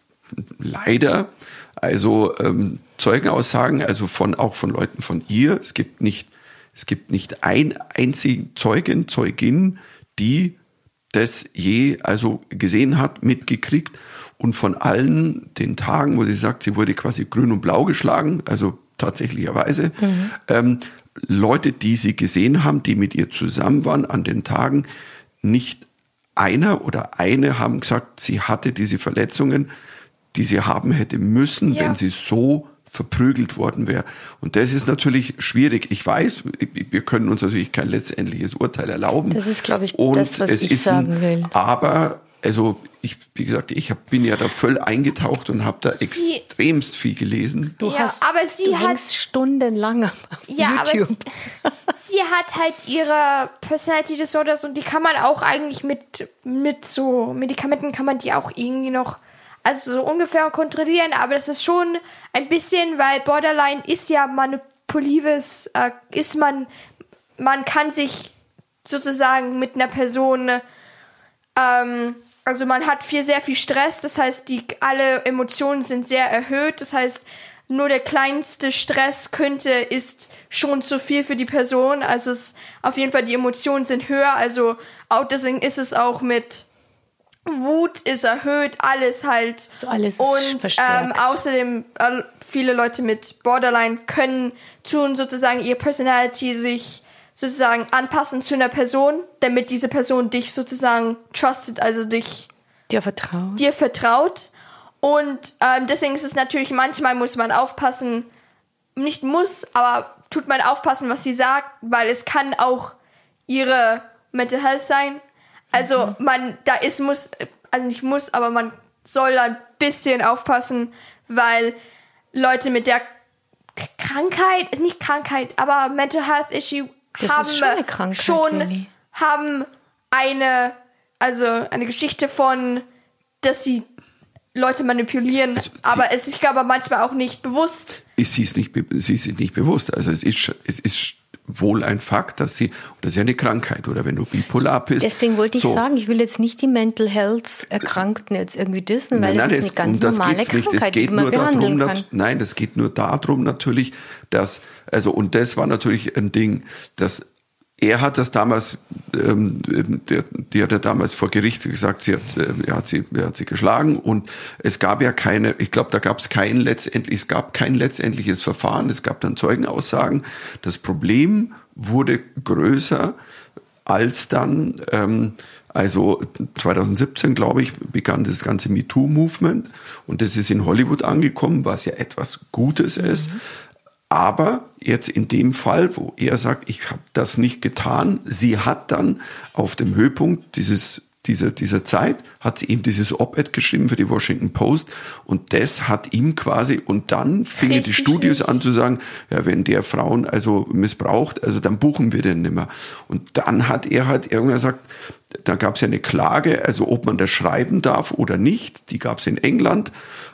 Speaker 1: leider Also ähm, Zeugenaussagen, also von auch von Leuten von ihr. Es gibt nicht, es gibt nicht ein einzigen Zeugen, Zeugin, die das je also gesehen hat, mitgekriegt und von allen den Tagen, wo sie sagt, sie wurde quasi grün und blau geschlagen, also tatsächlicherweise, mhm. ähm, Leute, die sie gesehen haben, die mit ihr zusammen waren an den Tagen, nicht einer oder eine haben gesagt, sie hatte diese Verletzungen, die sie haben hätte müssen, ja. wenn sie so verprügelt worden wäre. Und das ist natürlich schwierig. Ich weiß, wir können uns natürlich kein letztendliches Urteil erlauben.
Speaker 3: Das ist, glaube ich, Und das, was ich sagen will.
Speaker 1: Aber also ich, wie gesagt, ich hab, bin ja da voll eingetaucht und habe da sie, extremst viel gelesen.
Speaker 3: Du ja, hast, aber sie du hat stundenlang auf ja, YouTube.
Speaker 2: Aber sie, sie, hat halt ihre Personality Disorders und die kann man auch eigentlich mit mit so Medikamenten kann man die auch irgendwie noch also so ungefähr kontrollieren, aber das ist schon ein bisschen, weil Borderline ist ja manipulatives, äh, ist man, man kann sich sozusagen mit einer Person, ähm, also man hat viel, sehr viel Stress, das heißt, die, alle Emotionen sind sehr erhöht, das heißt, nur der kleinste Stress könnte, ist schon zu viel für die Person. Also es, auf jeden Fall die Emotionen sind höher. Also auch deswegen ist es auch mit Wut ist erhöht, alles halt.
Speaker 3: So alles
Speaker 2: und ähm, außerdem äh, viele Leute mit Borderline können tun sozusagen ihr Personality sich sozusagen anpassen zu einer Person, damit diese Person dich sozusagen trustet, also dich
Speaker 3: dir vertraut.
Speaker 2: Dir vertraut. Und ähm, deswegen ist es natürlich manchmal muss man aufpassen, nicht muss, aber tut man aufpassen, was sie sagt, weil es kann auch ihre Mental Health sein also mhm. man, da ist, muss, also nicht muss, aber man soll ein bisschen aufpassen, weil Leute mit der Krankheit, nicht Krankheit, aber Mental Health Issue
Speaker 3: das haben schon, eine Krankheit,
Speaker 2: schon Lili. haben eine, also eine Geschichte von, dass sie Leute manipulieren, also aber es ist, ich glaube, manchmal auch nicht bewusst.
Speaker 1: Sie ist nicht, sie ist nicht bewusst. Also es ist, es ist wohl ein Fakt, dass sie, das ist ja eine Krankheit, oder wenn du bipolar bist.
Speaker 3: Deswegen wollte ich so. sagen, ich will jetzt nicht die Mental Health Erkrankten jetzt irgendwie dissen, weil nein, nein, das ist eine ganz um normale Krankheit, nicht. Es geht nur darum, kann.
Speaker 1: nein, das geht nur darum natürlich, dass, also, und das war natürlich ein Ding, dass er hat das damals, ähm, der, die hat er damals vor Gericht gesagt, sie hat, äh, er, hat sie, er hat sie geschlagen und es gab ja keine, ich glaube, da gab es kein letztendlich, es gab kein letztendliches Verfahren, es gab dann Zeugenaussagen. Das Problem wurde größer, als dann, ähm, also 2017, glaube ich, begann das ganze MeToo-Movement und das ist in Hollywood angekommen, was ja etwas Gutes ist. Mhm. Aber jetzt in dem Fall, wo er sagt, ich habe das nicht getan, sie hat dann auf dem Höhepunkt dieses, dieser, dieser Zeit, hat sie ihm dieses Op-Ed geschrieben für die Washington Post und das hat ihm quasi, und dann fingen die Studios an zu sagen, ja, wenn der Frauen also missbraucht, also dann buchen wir den nimmer. Und dann hat er halt irgendwann gesagt, da gab es ja eine Klage, also ob man das schreiben darf oder nicht, die gab es in England,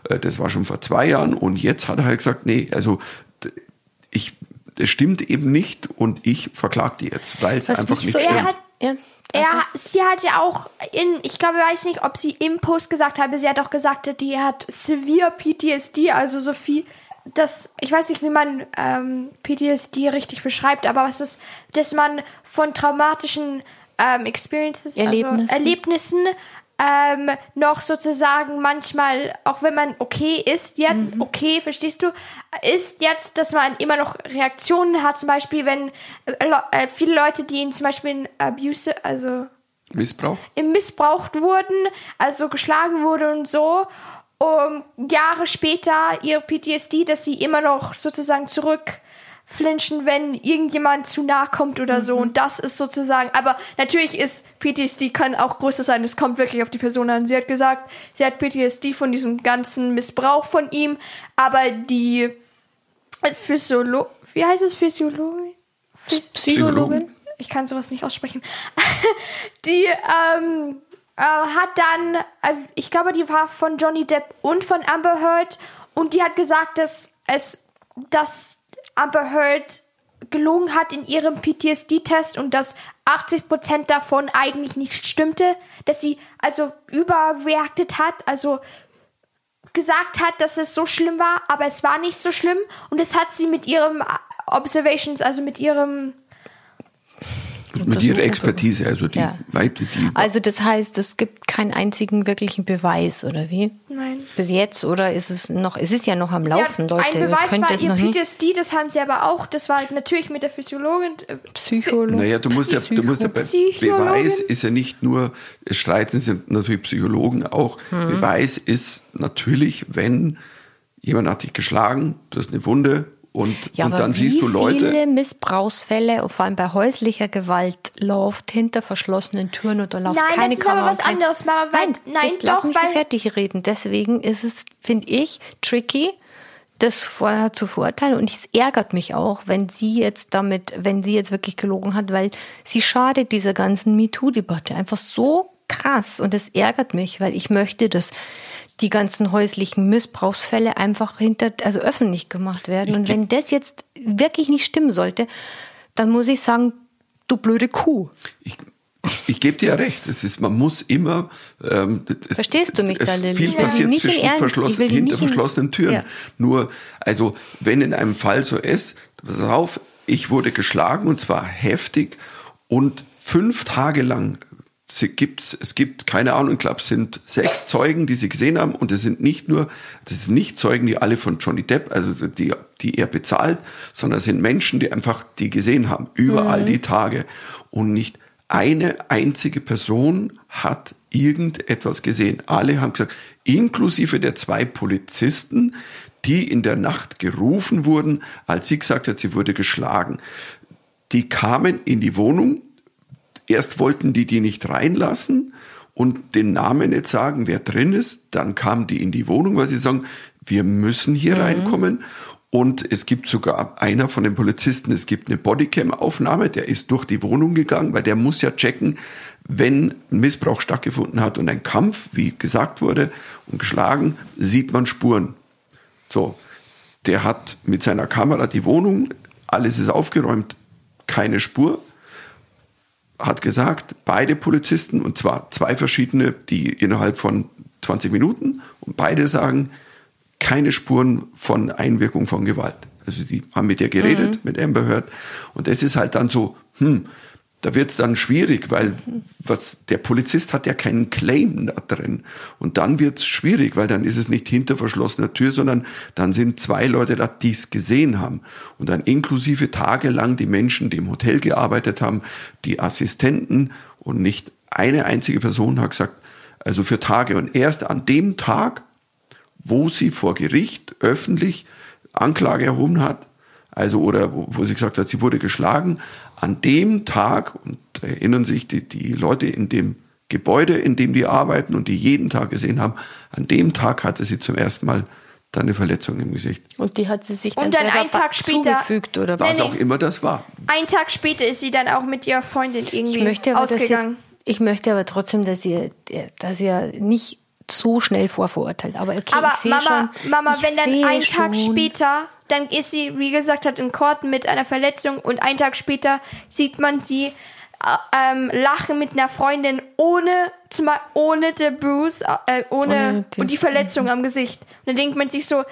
Speaker 1: äh, das war schon vor zwei Jahren und jetzt hat er halt gesagt, nee, also es stimmt eben nicht und ich verklage die jetzt, weil es einfach nicht so, stimmt.
Speaker 2: Er hat, ja, er, sie hat ja auch in, ich glaube, ich weiß nicht, ob sie im Post gesagt habe, sie hat auch gesagt, die hat severe PTSD, also so viel, das, ich weiß nicht, wie man ähm, PTSD richtig beschreibt, aber was ist, dass man von traumatischen ähm, Experiences,
Speaker 3: Erlebnissen,
Speaker 2: also Erlebnissen ähm, noch sozusagen manchmal, auch wenn man okay ist, jetzt, mhm. okay, verstehst du, ist jetzt, dass man immer noch Reaktionen hat, zum Beispiel, wenn äh, äh, viele Leute, die ihn zum Beispiel in Abuse, also
Speaker 1: Missbrauch?
Speaker 2: Im Missbraucht wurden, also geschlagen wurde und so, um Jahre später ihr PTSD, dass sie immer noch sozusagen zurück flinchen, wenn irgendjemand zu nah kommt oder so. Mhm. Und das ist sozusagen, aber natürlich ist PTSD kann auch größer sein. Es kommt wirklich auf die Person an. Sie hat gesagt, sie hat PTSD von diesem ganzen Missbrauch von ihm, aber die Physiolo wie heißt es Physiologin? Psychologin? Ich kann sowas nicht aussprechen. [LAUGHS] die ähm, äh, hat dann, äh, ich glaube, die war von Johnny Depp und von Amber Heard und die hat gesagt, dass es, dass Amber Heard gelogen hat in ihrem PTSD-Test und dass 80% davon eigentlich nicht stimmte, dass sie also überreacted hat, also gesagt hat, dass es so schlimm war, aber es war nicht so schlimm. Und das hat sie mit ihrem Observations, also mit ihrem
Speaker 1: Mit ihrer Expertise, also die,
Speaker 3: Ja.
Speaker 1: weite, die
Speaker 3: Also das heißt, es gibt keinen einzigen wirklichen Beweis, oder wie?
Speaker 2: Nein.
Speaker 3: Bis jetzt, oder ist es noch, es ist ja noch am
Speaker 2: Sie
Speaker 3: Laufen, Leute.
Speaker 2: Ein Beweis
Speaker 3: Könnt
Speaker 2: war ihr
Speaker 3: noch nicht.
Speaker 2: PTSD, das haben sie aber auch, das war natürlich mit der Physiologin. äh,
Speaker 3: Psychologe.
Speaker 1: Naja, du musst ja, du musst ja bei
Speaker 2: Psychologin.
Speaker 1: Beweis ist ja nicht nur, es streiten sich natürlich Psychologen auch.
Speaker 3: Hm.
Speaker 1: Beweis ist natürlich, wenn jemand hat dich geschlagen, du hast eine Wunde und,
Speaker 3: Ja,
Speaker 1: und
Speaker 3: aber
Speaker 1: dann
Speaker 3: wie
Speaker 1: siehst du Leute.
Speaker 3: viele Missbrauchsfälle, vor allem bei häuslicher Gewalt, läuft hinter verschlossenen Türen oder läuft
Speaker 2: Nein, das
Speaker 3: keine
Speaker 2: ist aber
Speaker 3: Kamera.
Speaker 2: was anderes, Mama, weil-
Speaker 3: nein,
Speaker 2: nein,
Speaker 3: das,
Speaker 2: doch,
Speaker 3: mich mal
Speaker 2: weil-
Speaker 3: fertig reden. Deswegen ist es, finde ich, tricky, das vorher zu verurteilen. Und es ärgert mich auch, wenn sie jetzt damit, wenn sie jetzt wirklich gelogen hat, weil sie schadet dieser ganzen MeToo-Debatte einfach so krass. Und es ärgert mich, weil ich möchte, dass die ganzen häuslichen Missbrauchsfälle einfach hinter, also öffentlich gemacht werden. Und wenn das jetzt wirklich nicht stimmen sollte, dann muss ich sagen, du blöde Kuh.
Speaker 1: Ich, ich gebe dir ja recht. Es ist, man muss immer. Ähm, es,
Speaker 3: Verstehst du mich
Speaker 1: es
Speaker 3: da, Lilly?
Speaker 1: Viel passiert
Speaker 3: in
Speaker 1: zwischen verschlossen, hinter verschlossenen Türen.
Speaker 3: Ja.
Speaker 1: Nur, also wenn in einem Fall so ist, pass auf, ich wurde geschlagen und zwar heftig und fünf Tage lang sie gibt's, es gibt, keine Ahnung, ich glaube, es sind sechs Zeugen, die sie gesehen haben und es sind nicht nur, das sind nicht Zeugen, die alle von Johnny Depp, also die, die er bezahlt, sondern es sind Menschen, die einfach die gesehen haben, über all die Tage und nicht eine einzige Person hat irgendetwas gesehen. Alle haben gesagt, inklusive der zwei Polizisten, die in der Nacht gerufen wurden, als sie gesagt hat, sie wurde geschlagen. Die kamen in die Wohnung, erst wollten die die nicht reinlassen und den Namen nicht sagen, wer drin ist. Dann kamen die in die Wohnung, weil sie sagen, wir müssen hier reinkommen. Und es gibt sogar einer von den Polizisten, es gibt eine Bodycam-Aufnahme, der ist durch die Wohnung gegangen, weil der muss ja checken, wenn Missbrauch stattgefunden hat und ein Kampf, wie gesagt wurde, und geschlagen, sieht man Spuren. So, der hat mit seiner Kamera die Wohnung, alles ist aufgeräumt, keine Spur hat gesagt, beide Polizisten, und zwar zwei verschiedene, die innerhalb von 20 Minuten, und beide sagen, keine Spuren von Einwirkung von Gewalt. Also die haben mit ihr geredet, mit Amber Heard. Und das ist halt dann so, hm, da wird es dann schwierig, weil was der Polizist hat ja keinen Claim da drin. Und dann wird es schwierig, weil dann ist es nicht hinter verschlossener Tür, sondern dann sind zwei Leute da, die es gesehen haben. Und dann inklusive tagelang die Menschen, die im Hotel gearbeitet haben, die Assistenten und nicht eine einzige Person hat gesagt, also für Tage. Und erst an dem Tag, wo sie vor Gericht öffentlich Anklage erhoben hat, also oder wo, wo sie gesagt hat, sie wurde geschlagen, an dem Tag, und erinnern sich die, die Leute in dem Gebäude, in dem die arbeiten und die jeden Tag gesehen haben, an dem Tag hatte sie zum ersten Mal dann eine Verletzung im Gesicht.
Speaker 3: Und die hat sie sich dann,
Speaker 2: Und dann einen Tag später-
Speaker 3: zugefügt oder was?
Speaker 2: Nee.
Speaker 1: auch immer das war.
Speaker 2: Ein Tag später ist sie dann auch mit ihrer Freundin irgendwie
Speaker 3: Ich möchte aber,
Speaker 2: ausgegangen.
Speaker 3: ihr, ich möchte aber trotzdem, dass ihr, dass ihr nicht so schnell vorverurteilt. Aber okay,
Speaker 2: Aber Mama,
Speaker 3: schon.
Speaker 2: Mama,
Speaker 3: ich
Speaker 2: wenn dann
Speaker 3: sehe
Speaker 2: ein Tag später, dann ist sie, wie gesagt, hat in Court mit einer Verletzung und ein Tag später sieht man sie äh, ähm, lachen mit einer Freundin ohne, zum Beispiel ohne the bruise, äh, ohne,
Speaker 3: Ohne
Speaker 2: und die Verletzung am Gesicht. Und dann denkt man sich so,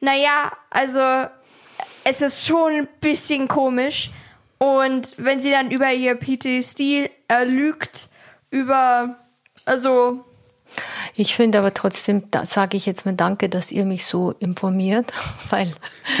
Speaker 2: naja, also es ist schon ein bisschen komisch. Und wenn sie dann über ihr PTSD äh, lügt, über, also
Speaker 3: Ich finde aber trotzdem, da sage ich jetzt mal Danke, dass ihr mich so informiert, [LAUGHS] weil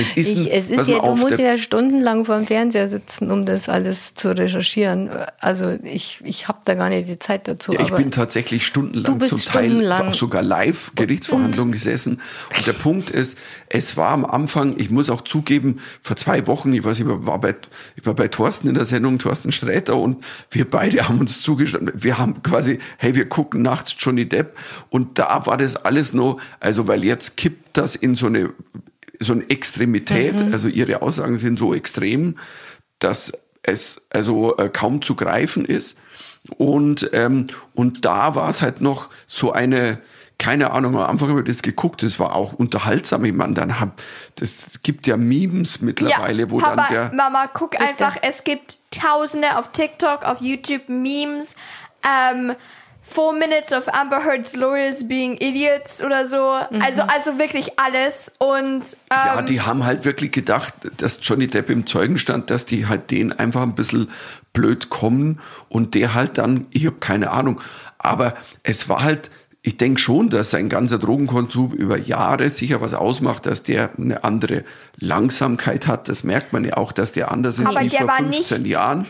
Speaker 1: Es ist ein-
Speaker 3: ich, es ist ja,
Speaker 1: auf,
Speaker 3: du musst ja stundenlang vor dem Fernseher sitzen, um das alles zu recherchieren. Also ich, ich habe da gar nicht die Zeit dazu.
Speaker 1: Ja, ich bin tatsächlich stundenlang
Speaker 3: Du bist
Speaker 1: zum Teil
Speaker 3: stundenlang.
Speaker 1: auch sogar live Gerichtsverhandlungen gesessen. Und der Punkt ist, es war am Anfang, ich muss auch zugeben, vor zwei Wochen, ich weiß, ich war bei, ich war bei Thorsten in der Sendung, Thorsten Sträter, und wir beide haben uns zugestanden. Wir haben quasi, hey, wir gucken nachts Johnny Depp. Und da war das alles nur, also weil jetzt kippt das in so eine, so eine Extremität. Also ihre Aussagen sind so extrem, dass es also äh, kaum zu greifen ist. Und, ähm, und da war es halt noch so eine, keine Ahnung, am Anfang habe ich das geguckt, das war auch unterhaltsam. Ich meine, dann hab, das gibt ja Memes mittlerweile, wo
Speaker 2: Papa,
Speaker 1: dann der,
Speaker 2: Mama, guck einfach, es gibt Tausende auf TikTok, auf YouTube Memes ähm, four minutes of Amber Heard's lawyers being idiots oder so. Also, also wirklich alles. Und ähm,
Speaker 1: Ja, die haben halt wirklich gedacht, dass Johnny Depp im Zeugenstand, dass die halt den einfach ein bisschen blöd kommen und der halt dann, ich habe keine Ahnung, aber es war halt, ich denke schon, dass sein ganzer Drogenkonsum über Jahre sicher was ausmacht, dass der eine andere Langsamkeit hat. Das merkt man ja auch, dass der anders ist
Speaker 2: Aber
Speaker 1: wie
Speaker 2: der
Speaker 1: vor
Speaker 2: war
Speaker 1: 15
Speaker 2: nicht
Speaker 1: Jahren.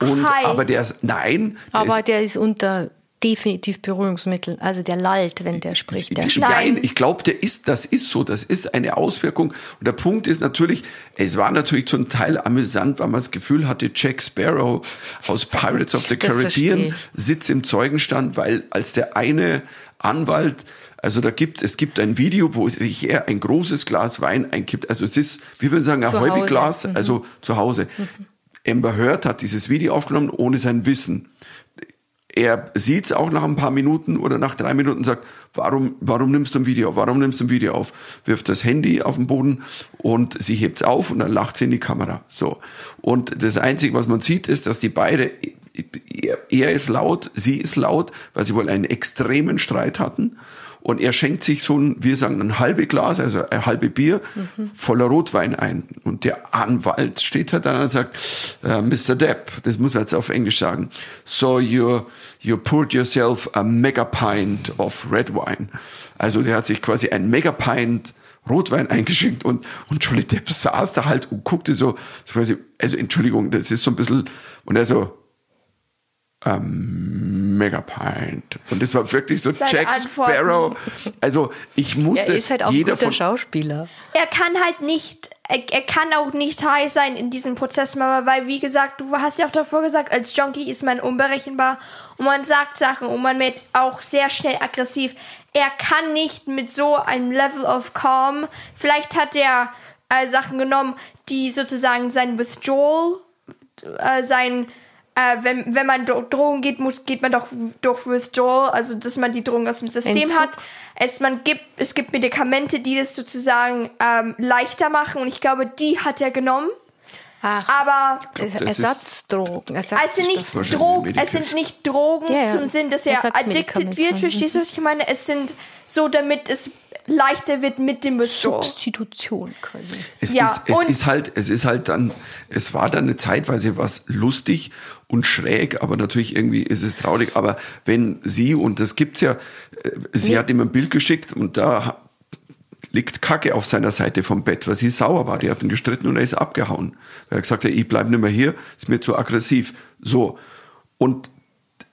Speaker 1: Und,
Speaker 2: high.
Speaker 1: aber der ist, nein, der
Speaker 3: Aber
Speaker 1: ist,
Speaker 3: der ist unter definitiv Berührungsmittel. Also der lallt, wenn der spricht. Der
Speaker 1: Nein, ich glaube, der ist, das ist so, das ist eine Auswirkung. Und der Punkt ist natürlich, es war natürlich zum Teil amüsant, weil man das Gefühl hatte, Jack Sparrow aus [LAUGHS] Pirates of the Caribbean sitzt im Zeugenstand, weil als der eine Anwalt, also da gibt es gibt ein Video, wo sich er ein großes Glas Wein einkippt. Also es ist, wie wir sagen, ein
Speaker 3: Hause.
Speaker 1: Heubiglas,
Speaker 3: Mhm.
Speaker 1: also zu Hause. Amber Heard hat dieses Video aufgenommen ohne sein Wissen er sieht's auch nach ein paar Minuten oder nach drei Minuten sagt, warum, warum nimmst du ein Video auf? Warum nimmst du ein Video auf? Wirft das Handy auf den Boden und sie hebt's auf und dann lacht sie in die Kamera. So. Und das Einzige, was man sieht, ist, dass die beide, er, er ist laut, sie ist laut, weil sie wohl einen extremen Streit hatten. Und er schenkt sich so ein, wir sagen, ein halbe Glas, also ein halbe Bier voller Rotwein ein. Und der Anwalt steht halt dann und sagt, äh, Mr. Depp, das muss man jetzt auf Englisch sagen, so you, you poured yourself a mega pint of red wine. Also der hat sich quasi ein mega pint Rotwein eingeschenkt und, und Johnny Depp saß da halt und guckte so, so quasi, also Entschuldigung, das ist so ein bisschen, und er so, ähm, Mega Pint. Und das war wirklich so
Speaker 2: Seine
Speaker 1: Jack
Speaker 2: Antworten.
Speaker 1: Sparrow. Also ich musste
Speaker 3: er ist halt auch
Speaker 1: jeder
Speaker 3: guter
Speaker 1: von
Speaker 3: Schauspieler.
Speaker 2: er kann halt nicht, er, er kann auch nicht high sein in diesem Prozess, Mama, weil wie gesagt, du hast ja auch davor gesagt, als Junkie ist man unberechenbar und man sagt Sachen und man wird auch sehr schnell aggressiv. Er kann nicht mit so einem Level of Calm, vielleicht hat er äh, Sachen genommen, die sozusagen sein Withdrawal, äh, sein äh, wenn, wenn man durch Drogen geht, muss, geht man doch durch Withdrawal, also dass man die Drogen aus dem System
Speaker 3: Entzug.
Speaker 2: hat. Es, man gibt, es gibt Medikamente, die das sozusagen ähm, leichter machen und ich glaube, die hat er genommen.
Speaker 3: Ach,
Speaker 2: Aber
Speaker 1: ist-
Speaker 3: Ersatzdrogen.
Speaker 2: es sind nicht Drogen, es sind nicht Drogen
Speaker 3: Ja, ja.
Speaker 2: zum Sinn, dass er addicted wird. Verstehst du, was ich meine? Es sind so, damit es leichter wird mit dem Withdrawal.
Speaker 3: Substitution quasi.
Speaker 1: Es,
Speaker 2: Ja,
Speaker 1: ist, es ist halt, es ist halt dann, es war dann eine Zeitweise was lustig und schräg, aber natürlich irgendwie ist es traurig. Aber wenn sie, und das gibt's ja, äh, sie hat ihm ein Bild geschickt und da liegt Kacke auf seiner Seite vom Bett, weil sie sauer war. Die hat ihn gestritten und er ist abgehauen. Er gesagt hat, ich bleib nicht mehr hier, ist mir zu aggressiv. So. Und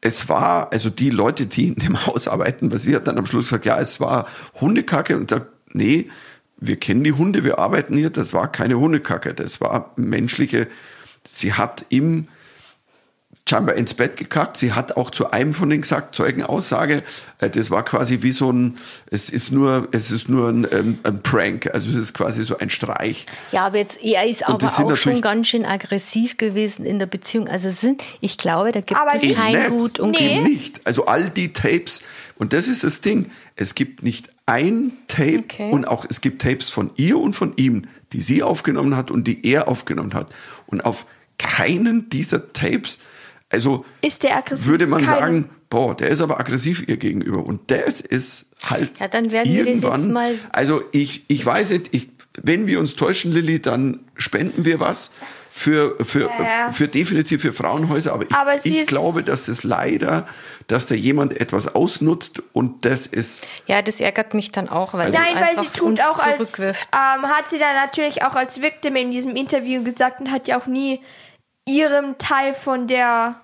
Speaker 1: es war, also die Leute, die in dem [LAUGHS] Haus arbeiten, weil sie hat dann am Schluss gesagt, ja, es war Hundekacke und sagt, nee, wir kennen die Hunde, wir arbeiten hier, das war keine Hundekacke, das war menschliche, sie hat ihm scheinbar ins Bett gekackt. Sie hat auch zu einem von denen gesagt, Zeugenaussage, äh, das war quasi wie so ein, es ist nur, es ist nur ein, ein, ein Prank, also es ist quasi so ein Streich.
Speaker 3: Ja, aber jetzt, er ist aber auch schon ganz schön aggressiv gewesen in der Beziehung. Also es sind, ich glaube, da gibt
Speaker 2: Aber
Speaker 3: es kein Gut und
Speaker 2: Nee.
Speaker 1: Nicht. Also all die Tapes, und das ist das Ding, es gibt nicht ein Tape
Speaker 3: Okay.
Speaker 1: und auch es gibt Tapes von ihr und von ihm, die sie aufgenommen hat und die er aufgenommen hat. Und auf keinen dieser Tapes, also
Speaker 2: Ist der aggressiv?
Speaker 1: würde man
Speaker 2: Keine.
Speaker 1: sagen, boah, der ist aber aggressiv ihr gegenüber. Und das ist halt
Speaker 3: Ja, dann werden wir das jetzt
Speaker 1: irgendwann.
Speaker 3: mal-
Speaker 1: Also ich, ich weiß nicht, ich, wenn wir uns täuschen, Lilly, dann spenden wir was für, für,
Speaker 2: Ja.
Speaker 1: für definitiv für Frauenhäuser. Aber ich,
Speaker 2: Aber
Speaker 1: ich glaube, dass es leider, dass da jemand etwas ausnutzt und das ist,
Speaker 3: Ja, das ärgert mich dann auch, weil
Speaker 2: Nein,
Speaker 3: es
Speaker 2: weil sie
Speaker 3: einfach
Speaker 2: tut
Speaker 3: uns
Speaker 2: auch als,
Speaker 3: zurückwirft.
Speaker 2: ähm, hat sie dann natürlich auch als Victim in diesem Interview gesagt und hat ja auch nie ihrem Teil von der,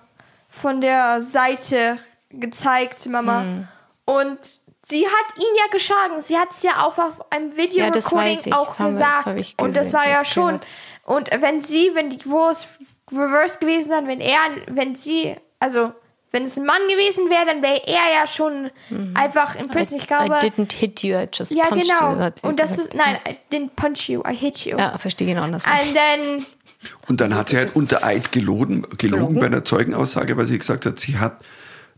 Speaker 2: von der Seite gezeigt, Mama.
Speaker 3: Hm.
Speaker 2: Und sie hat ihn ja geschlagen. Sie hat es ja auch auf einem Video
Speaker 3: Ja,
Speaker 2: Recording auch
Speaker 3: Das haben wir-
Speaker 2: gesagt.
Speaker 3: das
Speaker 2: und das war ja
Speaker 3: das
Speaker 2: schon. Und wenn sie, wenn die Roles reverse gewesen wären, wenn er, wenn sie, also wenn es ein Mann gewesen wäre, dann wäre er ja schon einfach in Prison. Ich glaube,
Speaker 3: Mhm. I didn't hit you, I just
Speaker 2: ja,
Speaker 3: punched you.
Speaker 2: genau.
Speaker 3: hat sie
Speaker 2: Und das
Speaker 3: gesagt.
Speaker 2: ist, nein, I didn't punch you, I hit you.
Speaker 3: Ja, verstehe genau das.
Speaker 2: And then,
Speaker 1: und dann hat sie halt unter Eid gelogen, gelogen bei einer Zeugenaussage, weil sie gesagt hat, sie hat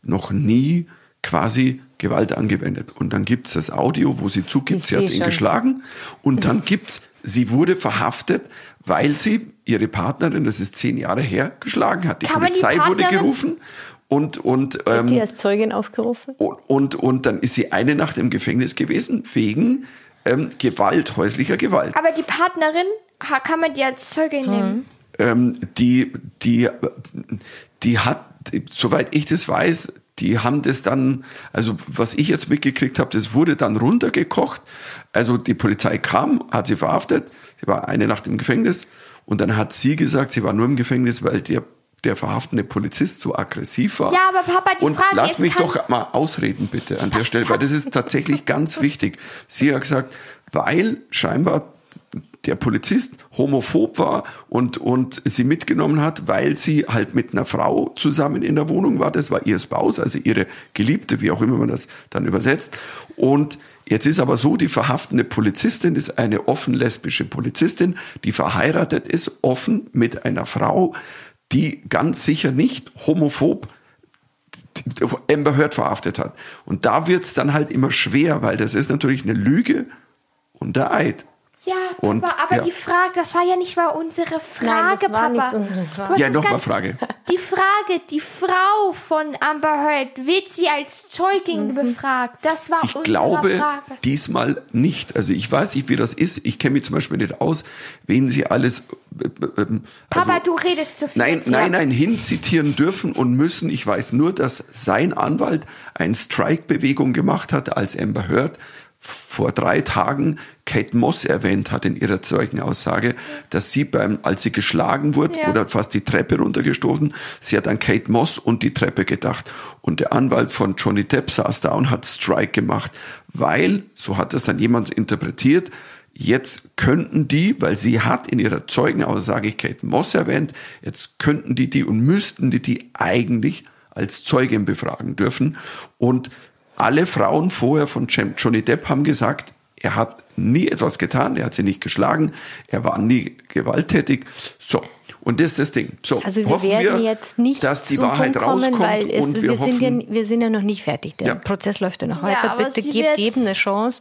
Speaker 1: noch nie quasi Gewalt angewendet. Und dann gibt's das Audio, wo sie zugibt,
Speaker 3: Ich
Speaker 1: sie hat ihn
Speaker 3: schon.
Speaker 1: geschlagen. Und dann [LAUGHS] gibt's, sie wurde verhaftet, weil sie ihre Partnerin, das ist zehn Jahre her, geschlagen hat. Die
Speaker 2: Kann man die
Speaker 1: Polizei wurde gerufen Und, und,
Speaker 3: Wird die
Speaker 1: ähm,
Speaker 3: als Zeugin aufgerufen?
Speaker 1: und, und, und dann ist sie eine Nacht im Gefängnis gewesen wegen ähm, Gewalt, häuslicher Gewalt.
Speaker 2: Aber die Partnerin, kann man die als Zeugin
Speaker 3: Hm.
Speaker 2: nehmen?
Speaker 1: ähm, die, die, die hat, soweit ich das weiß, die haben das dann, also was ich jetzt mitgekriegt habe, das wurde dann runtergekocht. Also die Polizei kam, hat sie verhaftet, sie war eine Nacht im Gefängnis und dann hat sie gesagt, sie war nur im Gefängnis, weil der, der verhaftende Polizist so aggressiv war.
Speaker 2: Ja, aber Papa, die
Speaker 1: und
Speaker 2: Frage
Speaker 1: lass
Speaker 2: ist,
Speaker 1: mich doch mal ausreden, bitte, an der Stelle, weil das ist tatsächlich ganz [LAUGHS] wichtig. Sie hat gesagt, weil scheinbar der Polizist homophob war und, und sie mitgenommen hat, weil sie halt mit einer Frau zusammen in der Wohnung war. Das war ihr Spouse, also ihre Geliebte, wie auch immer man das dann übersetzt. Und jetzt ist aber so, die verhaftende Polizistin ist eine offen lesbische Polizistin, die verheiratet ist, offen mit einer Frau, die ganz sicher nicht homophob Amber Heard verhaftet hat. Und da wird's dann halt immer schwer, weil das ist natürlich eine Lüge und der Eid.
Speaker 2: Ja,
Speaker 1: Und,
Speaker 2: aber, aber
Speaker 1: ja.
Speaker 2: die Frage, das war ja nicht mal unsere Frage,
Speaker 3: das war
Speaker 2: Papa.
Speaker 3: nicht unsere Frage.
Speaker 1: Ja, nochmal Frage.
Speaker 2: Die Frage, die Frau von Amber Heard, wird sie als Zeugin befragt? Das war
Speaker 1: Ich
Speaker 2: unsere
Speaker 1: glaube
Speaker 2: Frage.
Speaker 1: diesmal nicht. Also ich weiß nicht, wie das ist. Ich kenne mich zum Beispiel nicht aus, wen sie alles. äh, äh, ähm,
Speaker 2: Papa,
Speaker 1: also-
Speaker 2: du redest zu viel.
Speaker 1: Nein, nein, nein, hinzitieren dürfen und müssen. Ich weiß nur, dass sein Anwalt eine Strike-Bewegung gemacht hat, als Amber Heard vor drei Tagen Kate Moss erwähnt hat in ihrer Zeugenaussage, dass sie beim, als sie geschlagen wurde
Speaker 2: Ja.
Speaker 1: oder fast die Treppe runtergestoßen, sie hat an Kate Moss und die Treppe gedacht. Und der Anwalt von Johnny Depp saß da und hat Strike gemacht, weil, so hat das dann jemand interpretiert, Jetzt könnten die, weil sie hat in ihrer Zeugenaussage Kate Moss erwähnt, jetzt könnten die die und müssten die die eigentlich als Zeugin befragen dürfen. Und alle Frauen vorher von Johnny Depp haben gesagt, er hat nie etwas getan, er hat sie nicht geschlagen, er war nie gewalttätig. So. Und das ist das Ding. So,
Speaker 3: Also wir
Speaker 1: hoffen
Speaker 3: werden jetzt nicht
Speaker 1: dass die
Speaker 3: zum
Speaker 1: Wahrheit
Speaker 3: Punkt kommen,
Speaker 1: rauskommt
Speaker 3: weil es,
Speaker 1: wir,
Speaker 3: wir, sind ja, wir sind ja noch nicht fertig. Der
Speaker 1: Ja.
Speaker 3: Prozess läuft ja noch
Speaker 2: Ja,
Speaker 3: weiter.
Speaker 2: aber
Speaker 3: Bitte gebt jedem eine Chance.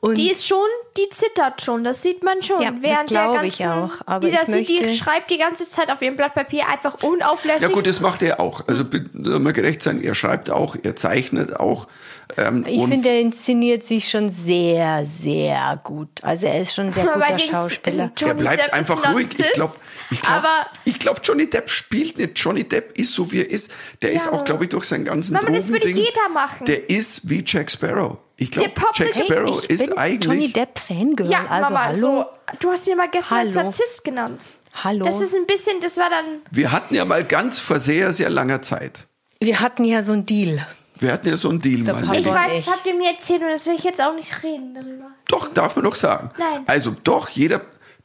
Speaker 3: Und
Speaker 2: Die ist schon, die zittert schon, das sieht man schon.
Speaker 3: Ja, das
Speaker 2: Während der
Speaker 3: glaube ich auch, aber
Speaker 2: die,
Speaker 3: ich
Speaker 2: das, die, die
Speaker 3: möchte-
Speaker 2: schreibt die ganze Zeit auf ihrem Blatt Papier einfach unauflässig.
Speaker 1: Ja gut, das macht er auch. Also bitte mal gerecht sein, er schreibt auch, er zeichnet auch. Ähm,
Speaker 3: ich finde, er inszeniert sich schon sehr, sehr gut. Also er ist schon ein sehr
Speaker 2: Aber
Speaker 3: guter Schauspieler.
Speaker 2: Johnny
Speaker 1: er bleibt
Speaker 2: Depp ist
Speaker 1: einfach
Speaker 2: ein
Speaker 1: ruhig. Ich
Speaker 2: Narzisst,
Speaker 1: glaube, ich glaub, ich glaub, Johnny Depp spielt nicht. Johnny Depp ist so, wie er ist. Der ist
Speaker 2: Ja.
Speaker 1: auch, glaube ich, durch seinen ganzen
Speaker 2: Mama, das würde jeder machen.
Speaker 1: Der ist wie Jack Sparrow. Ich glaube, Jack Sparrow
Speaker 3: ich
Speaker 1: ist
Speaker 3: bin
Speaker 1: eigentlich...
Speaker 3: Johnny Depp Fangirl.
Speaker 2: ja,
Speaker 3: also
Speaker 2: Mama,
Speaker 3: hallo.
Speaker 2: so, du hast ihn mal gestern als
Speaker 3: Hallo.
Speaker 2: Narzisst genannt.
Speaker 3: Hallo.
Speaker 2: Das ist ein bisschen, das war dann,
Speaker 1: Wir hatten ja mal ganz vor sehr, sehr langer Zeit.
Speaker 3: Wir hatten ja so einen Deal.
Speaker 1: Wir hatten ja so einen Deal
Speaker 3: Der
Speaker 1: mal.
Speaker 2: Ich weiß, das habt ihr mir erzählt und das will ich jetzt auch nicht reden darüber.
Speaker 1: Doch, darf man doch sagen.
Speaker 2: Nein.
Speaker 1: Also doch, jeder,